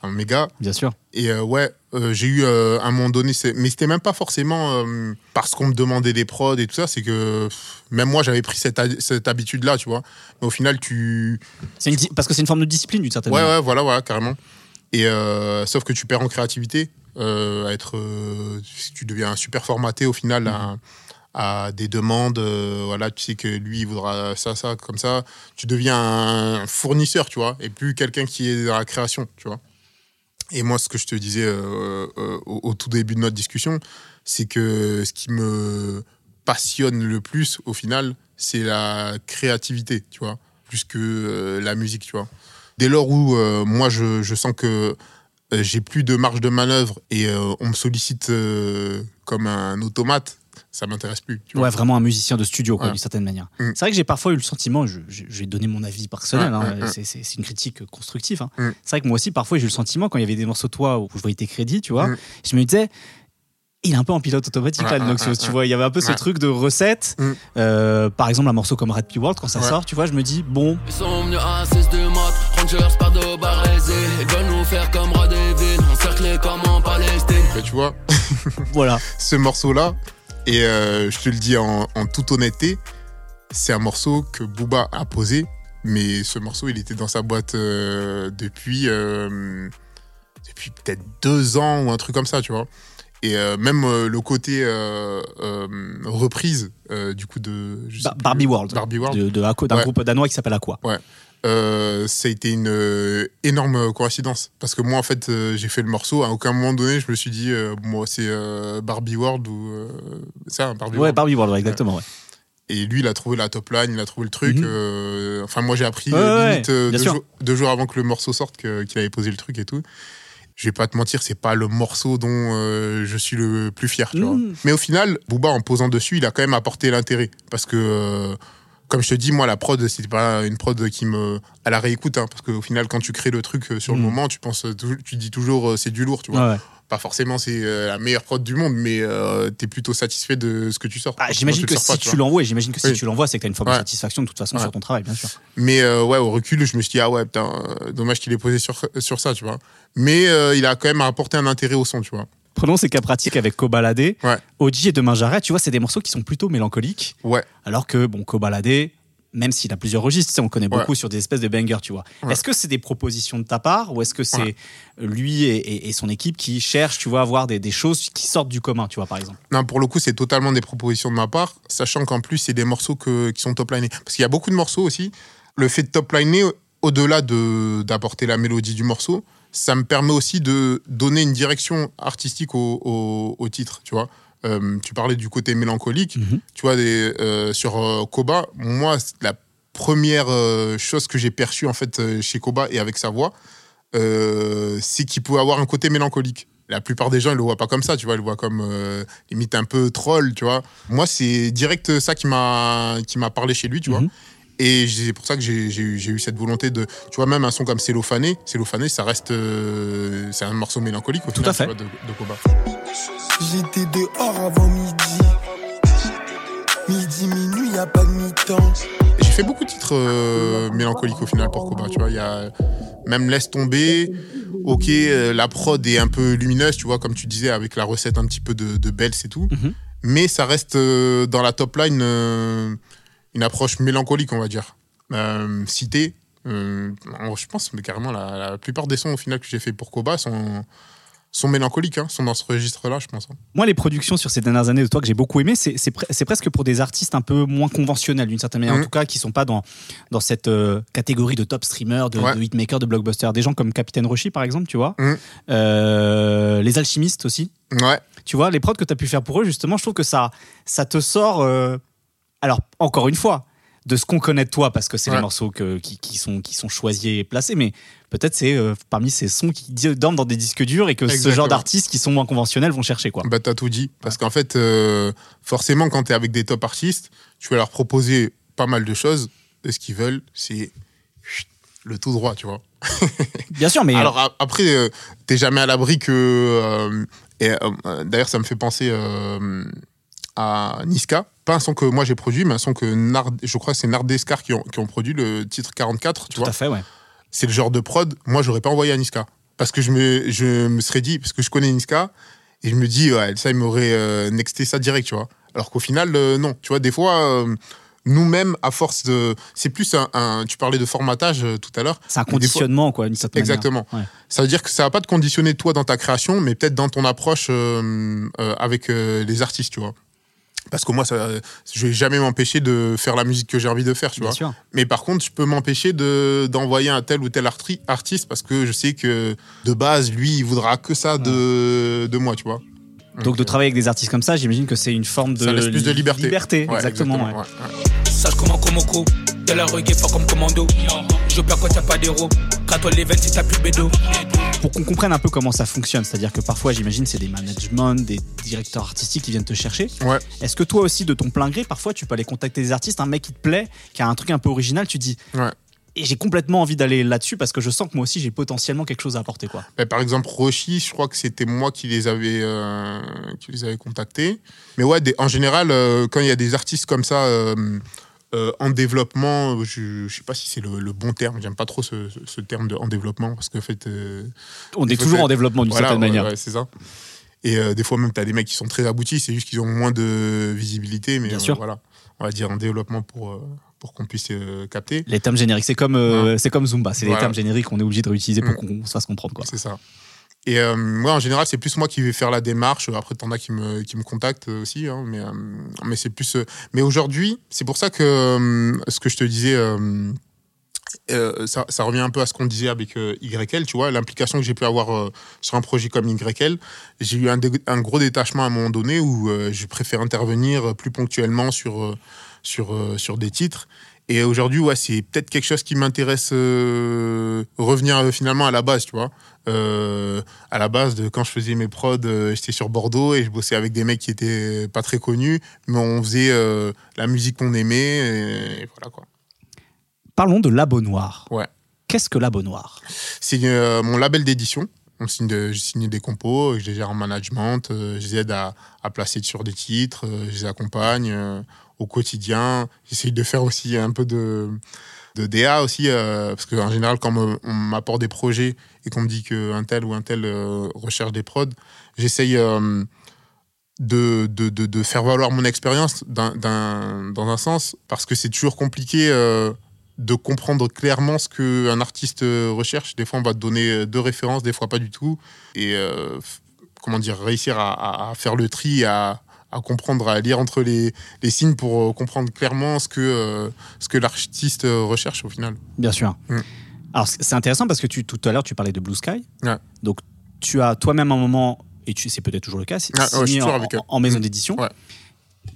[SPEAKER 2] à mes gars.
[SPEAKER 1] Bien sûr.
[SPEAKER 2] Et euh, ouais, euh, j'ai eu euh, à un moment donné, c'est- mais c'était même pas forcément euh, parce qu'on me demandait des prods et tout ça, c'est que pff, même moi j'avais pris cette, cette habitude-là, tu vois. Mais au final, tu.
[SPEAKER 1] C'est une parce que c'est une forme de discipline d'une certaine
[SPEAKER 2] Ouais,
[SPEAKER 1] manière.
[SPEAKER 2] ouais, voilà, voilà, carrément. Et euh, sauf que tu perds en créativité, euh, à être. euh, tu deviens super formaté au final à, à des demandes. euh, voilà, tu sais que lui, il voudra ça, ça, comme ça. Tu deviens un fournisseur, tu vois, et plus quelqu'un qui est dans la création, tu vois. Et moi, ce que je te disais euh, euh, au, tout début de notre discussion, c'est que ce qui me passionne le plus, au final, c'est la créativité, tu vois, plus que la musique, tu vois. Dès lors où moi, je, sens que j'ai plus de marge de manœuvre et on me sollicite comme un automate, ça m'intéresse plus. Tu vois.
[SPEAKER 1] Ouais, vraiment un musicien de studio, quoi,
[SPEAKER 2] Ouais.
[SPEAKER 1] d'une certaine manière.
[SPEAKER 2] Mm.
[SPEAKER 1] C'est vrai que j'ai parfois eu le sentiment, je, je- je vais donner mon avis personnel, hein, c'est- c'est c'est une critique constructive. hein.
[SPEAKER 2] Mm.
[SPEAKER 1] C'est vrai que moi aussi, parfois, j'ai eu le sentiment, quand il y avait des morceaux de toi où je voyais tes crédits, tu vois,
[SPEAKER 2] Mm.
[SPEAKER 1] je me disais, il est un peu en pilote automatique,
[SPEAKER 2] Ouais,
[SPEAKER 1] là, le Noxious,
[SPEAKER 2] ouais,
[SPEAKER 1] tu vois. Il y avait un peu ce truc de recette.
[SPEAKER 2] Mm.
[SPEAKER 1] Euh, par exemple, un morceau comme Red P World, quand ça
[SPEAKER 2] Ouais.
[SPEAKER 1] sort, tu vois, je me dis, bon,
[SPEAKER 3] Ils sont venus à 6 du mat, Rangers par de Barézé. Ils veulent nous faire comme roi des villes, encerclés comme en Palestine.
[SPEAKER 2] Mais tu vois,
[SPEAKER 1] voilà.
[SPEAKER 2] ce morceau-là, et euh, je te le dis en, en toute honnêteté, c'est un morceau que Booba a posé, mais ce morceau, il était dans sa boîte euh, depuis, euh, depuis peut-être deux ans ou un truc comme ça, tu vois. Et même le côté reprise, du coup, de. je sais
[SPEAKER 1] Ba-
[SPEAKER 2] plus,
[SPEAKER 1] Barbie World.
[SPEAKER 2] Barbie World.
[SPEAKER 1] D'un
[SPEAKER 2] Ouais.
[SPEAKER 1] groupe danois qui s'appelle Aqua.
[SPEAKER 2] Euh, ça a été une euh, énorme coïncidence parce que moi en fait euh, j'ai fait le morceau à aucun moment donné je me suis dit moi c'est Barbie World ou ça Barbie
[SPEAKER 1] Ouais,
[SPEAKER 2] World
[SPEAKER 1] Barbie World, ouais, exactement. ouais.
[SPEAKER 2] et lui il a trouvé la top line il a trouvé le truc
[SPEAKER 1] Mhm.
[SPEAKER 2] enfin moi j'ai appris limite deux, jours, deux jours avant que le morceau sorte qu'il avait posé le truc et tout je vais pas te mentir c'est pas le morceau dont je suis le plus fier tu vois.
[SPEAKER 1] Mhm.
[SPEAKER 2] mais au final Booba en posant dessus il a quand même apporté l'intérêt parce que comme je te dis, moi, la prod, c'était pas une prod qui me. à la réécoute, hein, parce qu'au final, quand tu crées le truc euh, sur le
[SPEAKER 1] Mm.
[SPEAKER 2] moment, tu penses, tou- tu dis toujours, euh, c'est du lourd, tu vois.
[SPEAKER 1] Ouais.
[SPEAKER 2] Pas forcément, c'est euh, la meilleure prod du monde, mais euh, t'es plutôt satisfait de ce que tu sors.
[SPEAKER 1] Ah, j'imagine que si
[SPEAKER 2] pas,
[SPEAKER 1] tu l'envoies, j'imagine que si
[SPEAKER 2] Oui.
[SPEAKER 1] tu l'envoies, c'est que tu as une forme de satisfaction de toute façon
[SPEAKER 2] Ouais.
[SPEAKER 1] sur ton travail, bien sûr.
[SPEAKER 2] Mais euh, ouais, au recul, je me suis dit, ah ouais, putain, euh, dommage qu'il ait posé sur, sur ça, tu vois. Mais euh, il a quand même apporté un intérêt au son, tu vois.
[SPEAKER 1] Prenons ces cas pratiques avec Kobalade,
[SPEAKER 2] Ouais.
[SPEAKER 1] Oji et Demain Jarret, tu vois, c'est des morceaux qui sont plutôt mélancoliques,
[SPEAKER 2] Ouais.
[SPEAKER 1] alors que, bon, Kobalade, même s'il a plusieurs registres, tu sais, on connaît beaucoup
[SPEAKER 2] Ouais.
[SPEAKER 1] sur des espèces de bangers, tu vois.
[SPEAKER 2] Ouais.
[SPEAKER 1] Est-ce que c'est des propositions de ta part, ou est-ce que c'est
[SPEAKER 2] Ouais.
[SPEAKER 1] lui et, et- et son équipe qui cherchent, tu vois, à avoir des, des choses qui sortent du commun, tu vois, par exemple?
[SPEAKER 2] Non, pour le coup, c'est totalement des propositions de ma part, sachant qu'en plus, c'est des morceaux que, qui sont top-linés. Parce qu'il y a beaucoup de morceaux aussi. Le fait de top-liner, au-delà de, d'apporter la mélodie du morceau, ça me permet aussi de donner une direction artistique au, au, au titre, tu vois. Euh, tu parlais du côté mélancolique.
[SPEAKER 1] Mhm.
[SPEAKER 2] Tu vois, des, euh, sur euh, Koba, moi, la première chose que j'ai perçue en fait chez Koba et avec sa voix, c'est qu'il pouvait avoir un côté mélancolique. La plupart des gens, ils le voient pas comme ça, tu vois, ils le voient comme euh, limite un peu troll, tu vois. Moi, c'est direct ça qui m'a qui m'a parlé chez lui, tu
[SPEAKER 1] Mhm.
[SPEAKER 2] vois. Et c'est pour ça que j'ai eu cette volonté de, tu vois, même un son comme Cellophané, Cellophané, ça reste, euh, c'est un morceau mélancolique au
[SPEAKER 1] Tout
[SPEAKER 2] final,
[SPEAKER 1] à fait.
[SPEAKER 2] vois, de, de Koba.
[SPEAKER 4] J'étais dehors avant midi. Midi, minuit, y a pas de mi-temps.
[SPEAKER 2] J'ai fait beaucoup de titres euh, mélancoliques au final pour Koba, tu vois. Il y a même Laisse tomber. Ok, euh, la prod est un peu lumineuse, tu vois, comme tu disais, avec la recette un petit peu de, de Bells et tout.
[SPEAKER 1] Mhm.
[SPEAKER 2] Mais ça reste euh, dans la top line euh, une approche mélancolique, on va dire. Euh, Cité, Euh, je pense, mais carrément, la, la plupart des sons au final que j'ai fait pour Koba sont, sont mélancoliques, hein, sont dans ce registre-là, je pense. hein.
[SPEAKER 1] Moi, les productions sur ces dernières années de toi que j'ai beaucoup aimé, c'est c'est pre- c'est presque pour des artistes un peu moins conventionnels d'une certaine manière, en
[SPEAKER 2] Mhm.
[SPEAKER 1] tout cas, qui sont pas dans, dans cette euh, catégorie de top streamer, de,
[SPEAKER 2] Ouais.
[SPEAKER 1] de hitmaker, de blockbuster. Des gens comme Capitaine Roshi, par exemple, tu vois. Euh, les alchimistes aussi.
[SPEAKER 2] Ouais,
[SPEAKER 1] Tu vois, les prods que tu as pu faire pour eux, justement, je trouve que ça, ça te sort. euh, alors, encore une fois, de ce qu'on connaît de toi, parce que c'est les morceaux que- qui, qui sont, qui sont choisis et placés, mais peut-être c'est euh, parmi ces sons qui dorment dans des disques durs et que ce genre d'artistes qui sont moins conventionnels vont chercher. quoi.
[SPEAKER 2] bah t'as tout dit. Parce qu'en fait, euh, forcément, quand t'es avec des top artistes, tu vas leur proposer pas mal de choses. Et ce qu'ils veulent, c'est le tout droit, tu vois.
[SPEAKER 1] Bien sûr, mais
[SPEAKER 2] Alors a- après, euh, t'es jamais à l'abri que. et, D'ailleurs, ça me fait penser à Niska. Pas un son que moi j'ai produit, mais un son que Nard, je crois que c'est Nardescar qui ont, qui ont produit, le titre 44, tu
[SPEAKER 1] tout
[SPEAKER 2] vois.
[SPEAKER 1] à fait, ouais.
[SPEAKER 2] C'est le genre de prod, moi j'aurais pas envoyé à Niska. Parce que je me, je me serais dit, parce que je connais Niska, et je me dis, ouais, ça, il m'aurait euh, nexté ça direct, tu vois. Alors qu'au final, euh, non. Tu vois, des fois, euh, nous-mêmes, à force de. C'est plus un, un- Tu parlais de formatage tout à l'heure.
[SPEAKER 1] C'est un
[SPEAKER 2] des fois-
[SPEAKER 1] conditionnement, quoi, d'une certaine manière.
[SPEAKER 2] Exactement.
[SPEAKER 1] Ouais.
[SPEAKER 2] Ça veut dire que ça va pas te conditionner toi dans ta création, mais peut-être dans ton approche avec les artistes, tu vois. Parce que moi, ça, je vais jamais m'empêcher de faire la musique que j'ai envie de faire, tu
[SPEAKER 1] Bien
[SPEAKER 2] vois.
[SPEAKER 1] sûr.
[SPEAKER 2] Mais par contre, je peux m'empêcher de d'envoyer un tel ou tel artiste parce que je sais que de base, lui, il voudra que ça de, de moi, tu vois.
[SPEAKER 1] Donc de travailler avec des artistes comme ça, j'imagine que c'est une forme de,
[SPEAKER 2] Ça laisse plus de liberté.
[SPEAKER 1] Liberté,
[SPEAKER 2] Ouais,
[SPEAKER 1] exactement. ouais.
[SPEAKER 2] ouais, ouais.
[SPEAKER 5] Sage comme un Komoko, de la reggae fort comme commando. Je perds quand y'a pas d'héros. Gratte-toi les veines si t'as plus bédo.
[SPEAKER 1] Pour qu'on comprenne un peu comment ça fonctionne, c'est-à-dire que parfois, j'imagine, c'est des managements, des directeurs artistiques qui viennent te chercher.
[SPEAKER 2] Ouais.
[SPEAKER 1] Est-ce que toi aussi, de ton plein gré, parfois, tu peux aller contacter des artistes, un mec qui te plaît, qui a un truc un peu original, tu dis,
[SPEAKER 2] Ouais.
[SPEAKER 1] et j'ai complètement envie d'aller là-dessus parce que je sens que moi aussi, j'ai potentiellement quelque chose à apporter, quoi.
[SPEAKER 2] Ben, par exemple, Roshi, je crois que c'était moi qui les avais, euh, qui les avais contactés. Mais ouais, des- en général, euh, quand il y a des artistes comme ça euh, euh, en développement, je, je sais pas si c'est le, le bon terme. J'aime pas trop ce, ce- ce terme de en développement parce qu'en fait, euh,
[SPEAKER 1] On est toujours en développement d'une
[SPEAKER 2] voilà,
[SPEAKER 1] certaine manière.
[SPEAKER 2] ouais, c'est ça. Et euh, des fois même, tu as des mecs qui sont très aboutis, c'est juste qu'ils ont moins de visibilité, mais
[SPEAKER 1] Bien sûr.
[SPEAKER 2] voilà, on va dire en développement pour, pour qu'on puisse euh, capter.
[SPEAKER 1] Les termes génériques, c'est comme, euh, c'est comme Zumba, c'est les
[SPEAKER 2] Voilà.
[SPEAKER 1] termes génériques qu'on est obligé de réutiliser pour
[SPEAKER 2] Mm.
[SPEAKER 1] qu'on se fasse comprendre.
[SPEAKER 2] C'est ça. Et euh, moi, en général, c'est plus moi qui vais faire la démarche. Après, t'en as qui me, qui me contactent aussi. hein, mais euh, mais c'est plus. euh, mais aujourd'hui, c'est pour ça que euh, ce que je te disais, euh, euh, ça, ça revient un peu à ce qu'on disait avec euh, YL. Tu vois, l'implication que j'ai pu avoir euh, sur un projet comme YL. J'ai eu un, un gros détachement à un moment donné où euh, je préfère intervenir plus ponctuellement sur, euh, sur, euh, sur des titres. Et aujourd'hui, ouais, c'est peut-être quelque chose qui m'intéresse euh, revenir euh, finalement à la base, tu vois. Euh, à la base de quand je faisais mes prods, j'étais sur Bordeaux et je bossais avec des mecs qui étaient pas très connus, mais on faisait la musique qu'on aimait et voilà quoi.
[SPEAKER 1] Parlons de Labo Noir.
[SPEAKER 2] Ouais.
[SPEAKER 1] Qu'est-ce que Labo Noir
[SPEAKER 2] C'est mon label d'édition. On signe de- J'ai signé des compos, je les gère en management, je les aide à, à placer sur des titres, je les accompagne au quotidien. J'essaye de faire aussi un peu de, de DA aussi, euh, parce qu'en général, quand on m'apporte des projets et qu'on me dit qu'un tel ou un tel euh, recherche des prods, j'essaye euh, de, de, de, faire valoir mon expérience dans un sens, parce que c'est toujours compliqué euh, de comprendre clairement ce qu'un artiste recherche. Des fois, on va te donner deux références, des fois pas du tout. Et comment dire, réussir à- à faire le tri, à, à comprendre, à lire entre les, les signes pour euh, comprendre clairement ce que, euh, ce que l'artiste euh, recherche au final.
[SPEAKER 1] Bien sûr.
[SPEAKER 2] Mm.
[SPEAKER 1] Alors, c'est intéressant parce que tu, tout à l'heure, tu parlais de Blue Sky.
[SPEAKER 2] Ouais.
[SPEAKER 1] Donc, tu as toi-même un moment, et c'est peut-être toujours le cas,
[SPEAKER 2] Ah, ouais,
[SPEAKER 1] signé
[SPEAKER 2] toujours
[SPEAKER 1] en, maison
[SPEAKER 2] Mm.
[SPEAKER 1] d'édition.
[SPEAKER 2] Ouais.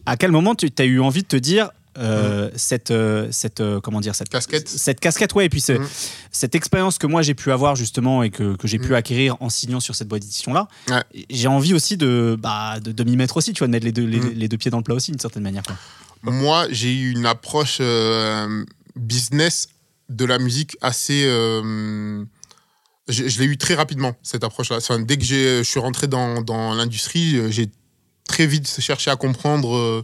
[SPEAKER 1] À quel moment tu as eu envie de te dire euh, cette, euh, cette, euh, comment dire, cette
[SPEAKER 2] Casquette.
[SPEAKER 1] cette casquette, ouais, et puis ce-
[SPEAKER 2] Mm.
[SPEAKER 1] cette expérience que moi j'ai pu avoir justement et que, que j'ai pu
[SPEAKER 2] Mm.
[SPEAKER 1] acquérir en signant sur cette boîte d'édition-là,
[SPEAKER 2] Ouais.
[SPEAKER 1] j'ai envie aussi de, bah, de, de m'y mettre aussi, tu vois, de mettre les deux, les,
[SPEAKER 2] Mm.
[SPEAKER 1] les deux pieds dans le plat aussi, d'une certaine manière. quoi.
[SPEAKER 2] Moi, j'ai eu une approche euh, business de la musique assez. euh, je je l'ai eu très rapidement, cette approche-là. Enfin, dès que j'ai- je suis rentré dans, dans l'industrie, j'ai très vite cherché à comprendre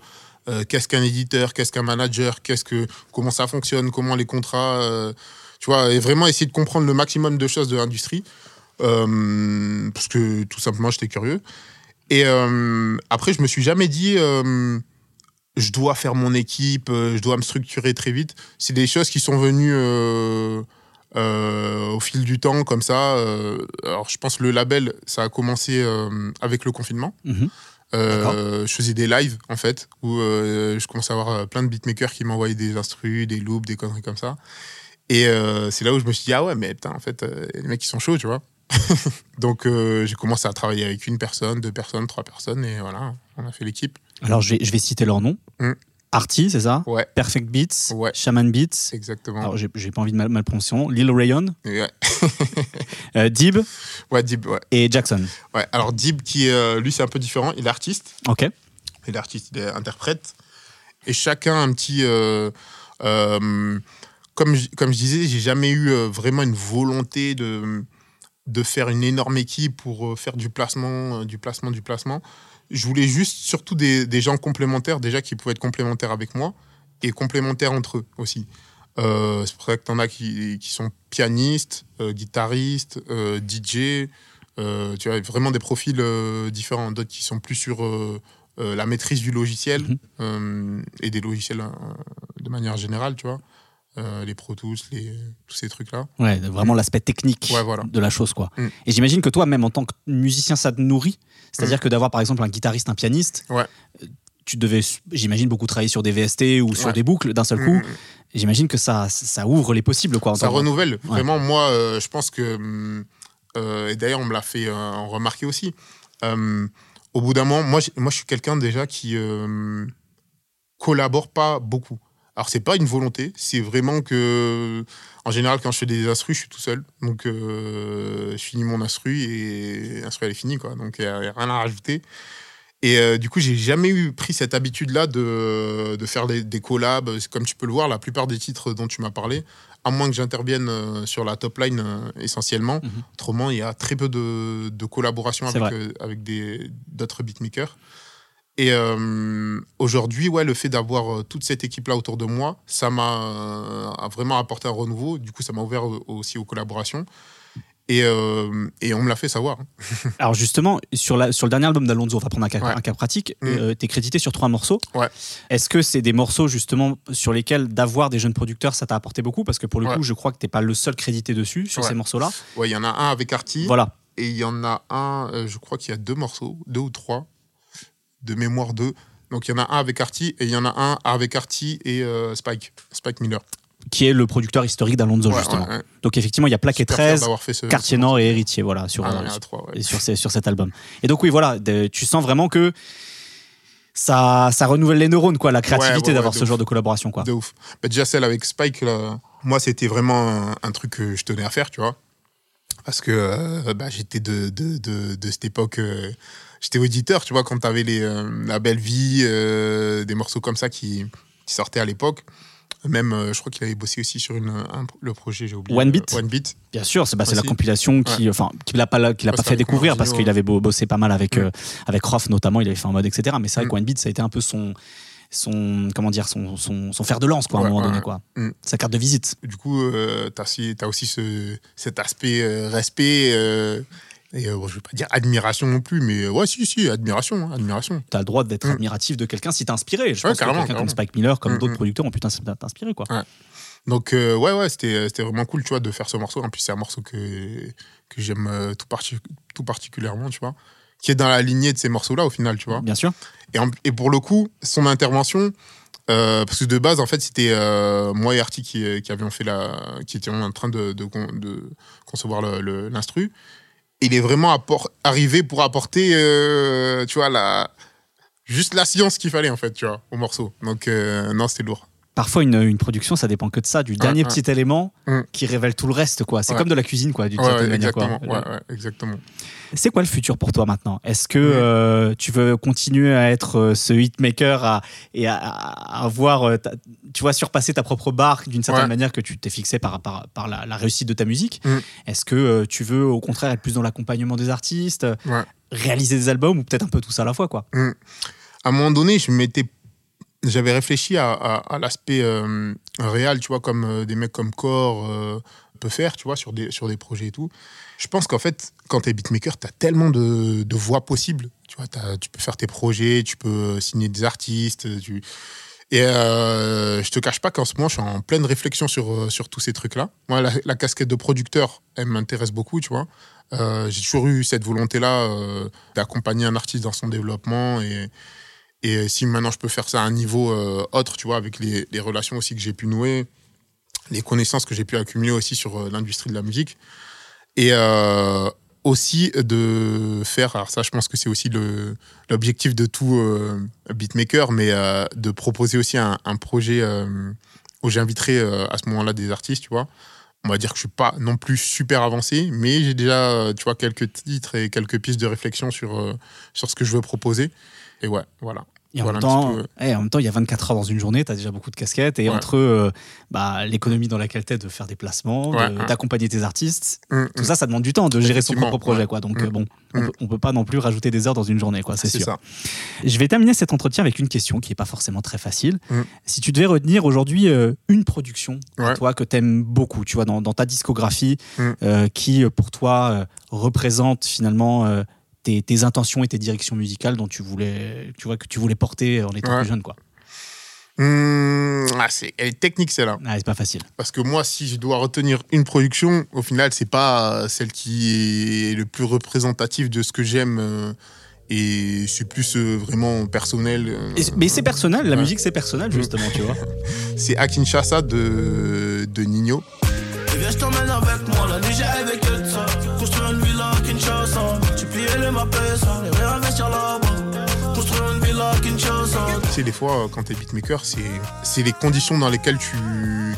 [SPEAKER 2] euh, qu'est-ce qu'un éditeur, qu'est-ce qu'un manager, qu'est-ce que, comment ça fonctionne, comment les contrats. euh, tu vois, et vraiment essayer de comprendre le maximum de choses de l'industrie. euh, parce que tout simplement, j'étais curieux. Et après, je me suis jamais dit. je dois faire mon équipe, je dois me structurer très vite. C'est des choses qui sont venues au fil du temps, comme ça, alors je pense que le label, ça a commencé avec le confinement.
[SPEAKER 1] Mhm.
[SPEAKER 2] Euh, je faisais des lives, en fait, où euh, je commençais à avoir euh, plein de beatmakers qui m'envoyaient des instrus, des loops, des conneries comme ça. Et euh, c'est là où je me suis dit, ah ouais, mais putain, en fait, euh, les mecs, ils sont chauds, tu vois. Donc, euh, j'ai commencé à travailler avec une personne, deux personnes, trois personnes, et voilà, on a fait l'équipe.
[SPEAKER 1] Alors, je vais, je vais citer leur nom.
[SPEAKER 2] Mm.
[SPEAKER 1] Arty, c'est ça
[SPEAKER 2] Ouais,
[SPEAKER 1] Perfect Beats,
[SPEAKER 2] Ouais.
[SPEAKER 1] Shaman Beats.
[SPEAKER 2] exactement.
[SPEAKER 1] Alors, j'ai j'ai pas envie de mal, mal prononcer. Lil Rayon,
[SPEAKER 2] ouais.
[SPEAKER 1] euh, Dib
[SPEAKER 2] ouais, Dib, ouais.
[SPEAKER 1] et Jackson.
[SPEAKER 2] ouais. Alors, Dib, qui, euh, lui, c'est un peu différent, il est artiste.
[SPEAKER 1] Ok.
[SPEAKER 2] Il est artiste, il est interprète. Et chacun un petit. euh, euh, comme, je- comme je disais, j'ai jamais eu vraiment une volonté de, de faire une énorme équipe pour faire du placement, du placement, du placement. Je voulais juste, surtout des, des gens complémentaires, déjà qui pouvaient être complémentaires avec moi et complémentaires entre eux aussi. Euh, c'est pour ça que tu en as qui, qui sont pianistes, euh, guitaristes, euh, DJ. tu as vraiment des profils différents. D'autres qui sont plus sur la maîtrise du logiciel
[SPEAKER 1] Mhm.
[SPEAKER 2] euh, et des logiciels de manière générale, tu vois. Euh, les Pro Tools, les, tous ces trucs-là.
[SPEAKER 1] Ouais, vraiment l'aspect technique
[SPEAKER 2] Ouais, voilà.
[SPEAKER 1] de la chose, quoi.
[SPEAKER 2] Mm.
[SPEAKER 1] Et j'imagine que toi, même en tant que musicien, ça te nourrit. C'est-à-dire que d'avoir, par exemple, un guitariste, un pianiste,
[SPEAKER 2] Ouais.
[SPEAKER 1] euh, tu devais, j'imagine, beaucoup travailler sur des VST ou sur
[SPEAKER 2] Ouais.
[SPEAKER 1] des boucles d'un seul coup.
[SPEAKER 2] Mm, mm.
[SPEAKER 1] J'imagine que ça, ça ouvre les possibles, quoi.
[SPEAKER 2] Ça renouvelle. Vraiment, moi, euh, je pense que. euh, et d'ailleurs, on me l'a fait remarquer aussi. Au bout d'un moment, moi, moi, je suis quelqu'un déjà qui collabore pas beaucoup. Alors, c'est pas une volonté, c'est vraiment que. En général, quand je fais des instrus, je suis tout seul. Donc, euh, je finis mon instru et l'instru, elle est finie, quoi. Donc, il n'y a, rien à rajouter. Et euh, du coup, j'ai jamais eu pris cette habitude-là de, de faire des, des collabs. Comme tu peux le voir, la plupart des titres dont tu m'as parlé, à moins que j'intervienne euh, sur la top line essentiellement.
[SPEAKER 1] Mhm.
[SPEAKER 2] Autrement, il y a très peu de, de collaborations avec, euh, avec des- d'autres beatmakers. Et euh, aujourd'hui, ouais, le fait d'avoir euh, toute cette équipe-là autour de moi, ça m'a euh, a vraiment apporté un renouveau. Du coup, ça m'a ouvert au- aussi aux collaborations. Et, euh, et on me l'a fait savoir. hein.
[SPEAKER 1] Alors justement, sur, la, sur le dernier album d'Alonso, on va prendre un cas,
[SPEAKER 2] Ouais.
[SPEAKER 1] un cas pratique,
[SPEAKER 2] Mm.
[SPEAKER 1] euh, t'es crédité sur trois morceaux.
[SPEAKER 2] Ouais.
[SPEAKER 1] Est-ce que c'est des morceaux justement sur lesquels d'avoir des jeunes producteurs, ça t'a apporté beaucoup? Parce que pour le
[SPEAKER 2] Ouais.
[SPEAKER 1] coup, je crois que t'es pas le seul crédité dessus, sur ces morceaux-là.
[SPEAKER 2] Ouais, il y en a un avec Artie.
[SPEAKER 1] Voilà.
[SPEAKER 2] Et il y en a un, euh, je crois qu'il y a deux morceaux, deux ou trois, de mémoire deux. Donc il y en a un avec Artie et il y en a un avec Artie et euh, Spike, Spike Miller.
[SPEAKER 1] Qui est le producteur historique d'Alonso,
[SPEAKER 2] Ouais,
[SPEAKER 1] justement.
[SPEAKER 2] ouais, ouais.
[SPEAKER 1] Donc effectivement, il y a Plaque et
[SPEAKER 2] Super fier
[SPEAKER 1] 13,
[SPEAKER 2] d'avoir fait ce-
[SPEAKER 1] Quartier
[SPEAKER 2] ce
[SPEAKER 1] Nord et Héritier, voilà, sur,
[SPEAKER 2] Ah,
[SPEAKER 1] euh, et sur, sur cet album. Et donc oui, voilà, de- tu sens vraiment que ça, ça renouvelle les neurones, quoi, la créativité d'avoir ce genre de collaboration, quoi.
[SPEAKER 2] De ouf. Bah, déjà, celle avec Spike, là, moi, c'était vraiment un, un truc que je tenais à faire, tu vois. Parce que euh, bah, j'étais de, de, de, de cette époque. euh, j'étais auditeur, tu vois, quand t'avais les, euh, La Belle Vie, euh, des morceaux comme ça qui, qui sortaient à l'époque. Même, euh, je crois qu'il avait bossé aussi sur une, un- le projet, j'ai oublié.
[SPEAKER 1] One Beat
[SPEAKER 2] One Beat.
[SPEAKER 1] Bien sûr, c'est bah, la compilation qui, enfin, qui l'a pas, qui l'a
[SPEAKER 2] Ouais,
[SPEAKER 1] pas fait découvrir parce qu'il avait bo- bossé pas mal avec
[SPEAKER 2] Mm.
[SPEAKER 1] euh, avec Roth notamment, il avait fait un mode etc. Mais c'est vrai
[SPEAKER 2] Mm.
[SPEAKER 1] que One Beat ça a été un peu son son comment dire son, son, son fer de lance quoi à un
[SPEAKER 2] Ouais,
[SPEAKER 1] moment
[SPEAKER 2] ouais,
[SPEAKER 1] donné
[SPEAKER 2] ouais.
[SPEAKER 1] quoi.
[SPEAKER 2] Mm.
[SPEAKER 1] Sa carte de visite.
[SPEAKER 2] Du coup, euh, t'as aussi, t'as aussi ce, cet aspect euh, respect. euh, et euh, bon, je vais pas dire admiration non plus, mais euh, ouais, si, si, admiration, hein, admiration.
[SPEAKER 1] Tu as le droit d'être
[SPEAKER 2] Mm.
[SPEAKER 1] admiratif de quelqu'un si t'es inspiré. Je
[SPEAKER 2] Ouais,
[SPEAKER 1] pense que quelqu'un comme. Spike Miller, comme
[SPEAKER 2] Mm,
[SPEAKER 1] d'autres
[SPEAKER 2] mm.
[SPEAKER 1] producteurs ont pu t'ins- t'inspirer quoi.
[SPEAKER 2] Donc, euh, ouais, ouais, c'était c'était vraiment cool, tu vois, de faire ce morceau. En plus, c'est un morceau que, que j'aime tout, parti- tout particulièrement, tu vois, qui est dans la lignée de ces morceaux-là, au final, tu vois.
[SPEAKER 1] Bien sûr.
[SPEAKER 2] Et, en- et pour le coup, son intervention, euh, parce que de base, en fait, c'était euh, moi et Artie qui, qui avions fait la. qui étions en train de, de, con- de concevoir le- le- l'instru. Il est vraiment arrivé pour apporter, euh, tu vois, la. Juste la science qu'il fallait, en fait, tu vois, au morceau. Donc, euh, non, c'était lourd.
[SPEAKER 1] Parfois une, une production ça dépend que de ça, du dernier
[SPEAKER 2] ouais.
[SPEAKER 1] petit élément
[SPEAKER 2] Mm.
[SPEAKER 1] qui révèle tout le reste quoi. C'est
[SPEAKER 2] Ouais.
[SPEAKER 1] comme de la cuisine quoi, d'une
[SPEAKER 2] Ouais,
[SPEAKER 1] certaine
[SPEAKER 2] ouais,
[SPEAKER 1] manière, quoi.
[SPEAKER 2] exactement. Exactement.
[SPEAKER 1] C'est quoi le futur pour toi maintenant? Est-ce que euh, tu veux continuer à être euh, ce hitmaker à, et à, à avoir, euh, ta- tu vois, surpasser ta propre barre d'une certaine manière que tu t'es fixé par, par, par la, la réussite de ta musique?
[SPEAKER 2] Mm.
[SPEAKER 1] Est-ce que euh, tu veux au contraire être plus dans l'accompagnement des artistes, réaliser des albums ou peut-être un peu tout ça à la fois quoi?
[SPEAKER 2] À un moment donné, je m'étais, j'avais réfléchi à, l'aspect euh, réel, tu vois, comme euh, des mecs comme Core euh, peut faire, tu vois, sur des, sur des projets et tout. Je pense qu'en fait, quand t'es beatmaker, t'as tellement de, de voies possibles. Tu vois, tu peux faire tes projets, tu peux signer des artistes. Tu... Et euh, je te cache pas qu'en ce moment, je suis en pleine réflexion sur, euh, sur tous ces trucs-là. Moi, la, la casquette de producteur, elle m'intéresse beaucoup, tu vois. Euh, j'ai toujours eu cette volonté-là euh, d'accompagner un artiste dans son développement. Et, et si maintenant je peux faire ça à un niveau euh, autre, tu vois, avec les, relations aussi que j'ai pu nouer, les connaissances que j'ai pu accumuler aussi sur euh, l'industrie de la musique. Et euh, aussi de faire, alors ça je pense que c'est aussi l'objectif de tout beatmaker, mais de proposer aussi un, un projet où j'inviterai à ce moment-là des artistes, tu vois. On va dire que je suis pas non plus super avancé, mais j'ai déjà, tu vois, quelques titres et quelques pistes de réflexion sur, sur ce que je veux proposer. Et ouais, voilà.
[SPEAKER 1] Et en, même temps,
[SPEAKER 2] peu.
[SPEAKER 1] eh, en même temps, il y a 24 heures dans une journée, tu as déjà beaucoup de casquettes. Et
[SPEAKER 2] Ouais.
[SPEAKER 1] entre euh, bah, l'économie dans laquelle tu es de faire des placements, de- d'accompagner tes artistes,
[SPEAKER 2] Hum,
[SPEAKER 1] tout
[SPEAKER 2] hum.
[SPEAKER 1] ça, ça demande du temps de gérer son propre projet.
[SPEAKER 2] ouais.
[SPEAKER 1] Quoi. Donc,
[SPEAKER 2] Mm.
[SPEAKER 1] euh, bon, on
[SPEAKER 2] Mm.
[SPEAKER 1] peut, on peut pas non plus rajouter des heures dans une journée, quoi, c'est
[SPEAKER 2] C'est
[SPEAKER 1] sûr.
[SPEAKER 2] ça.
[SPEAKER 1] Je vais terminer cet entretien avec une question qui n'est pas forcément très facile.
[SPEAKER 2] Mm.
[SPEAKER 1] Si tu devais retenir aujourd'hui euh, une production, toi, que tu aimes beaucoup, tu vois, dans, dans ta discographie,
[SPEAKER 2] Mm.
[SPEAKER 1] euh, qui pour toi représente finalement tes, tes intentions et tes directions musicales dont tu voulais, tu vois, que tu voulais porter en étant
[SPEAKER 2] Ouais.
[SPEAKER 1] plus jeune, quoi.
[SPEAKER 2] Hum, ah, c'est, elle est technique celle-là.
[SPEAKER 1] Ah, c'est pas facile.
[SPEAKER 2] Parce que moi, si je dois retenir une production, au final, c'est pas euh, celle qui est le plus représentative de ce que j'aime. euh, et c'est plus euh, vraiment personnel. euh,
[SPEAKER 1] Et- mais c'est personnel, la
[SPEAKER 2] Ouais.
[SPEAKER 1] musique c'est personnel justement, tu vois.
[SPEAKER 2] C'est à Kinshasa de, de Nino.
[SPEAKER 4] Et viens, je t'emmène avec moi, la nuit j'ai avec ça. Construire une villa à Kinshasa. Tu plies les mappes, ça, les réinvestir là-bas. Construire une villa à Kinshasa.
[SPEAKER 2] Tu sais, des fois, euh, quand t'es beatmaker, c'est, c'est les conditions dans lesquelles tu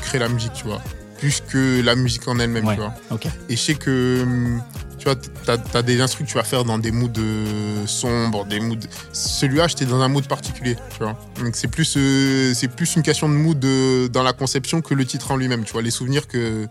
[SPEAKER 2] crées la musique, tu vois. Plus que la musique en elle-même,
[SPEAKER 1] Ouais.
[SPEAKER 2] tu vois. Et je sais que, hum, tu vois, t'as, t'as des instrus que tu vas faire dans des moods euh, sombres, des moods. Celui-là, j'étais dans un mood particulier, tu vois. Donc c'est plus, euh, c'est plus une question de mood euh, dans la conception que le titre en lui-même, tu vois. Les souvenirs que,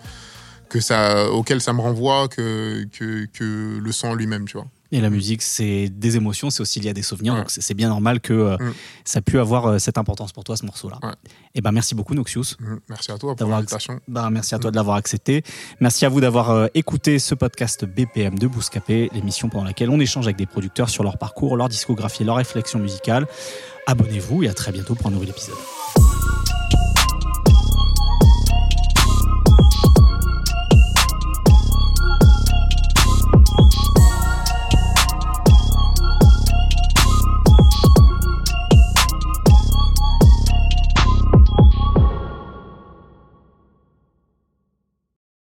[SPEAKER 2] que ça, auxquels ça me renvoie, que, que, que le son en lui-même, tu vois.
[SPEAKER 1] Et la musique, c'est des émotions, c'est aussi lié à des souvenirs,
[SPEAKER 2] Ouais.
[SPEAKER 1] donc c'est bien normal que euh,
[SPEAKER 2] Mm.
[SPEAKER 1] ça a pu avoir euh, cette importance pour toi, ce morceau-là.
[SPEAKER 2] Ouais.
[SPEAKER 1] Et ben merci beaucoup, Noxious.
[SPEAKER 2] Hum, Merci à toi pour
[SPEAKER 1] D'avoir
[SPEAKER 2] l'invitation.
[SPEAKER 1] Bah, merci à toi de l'avoir accepté. Merci à vous d'avoir euh, écouté ce podcast BPM de Bouscapé, l'émission pendant laquelle on échange avec des producteurs sur leur parcours, leur discographie et leur réflexion musicale. Abonnez-vous et à très bientôt pour un nouvel épisode.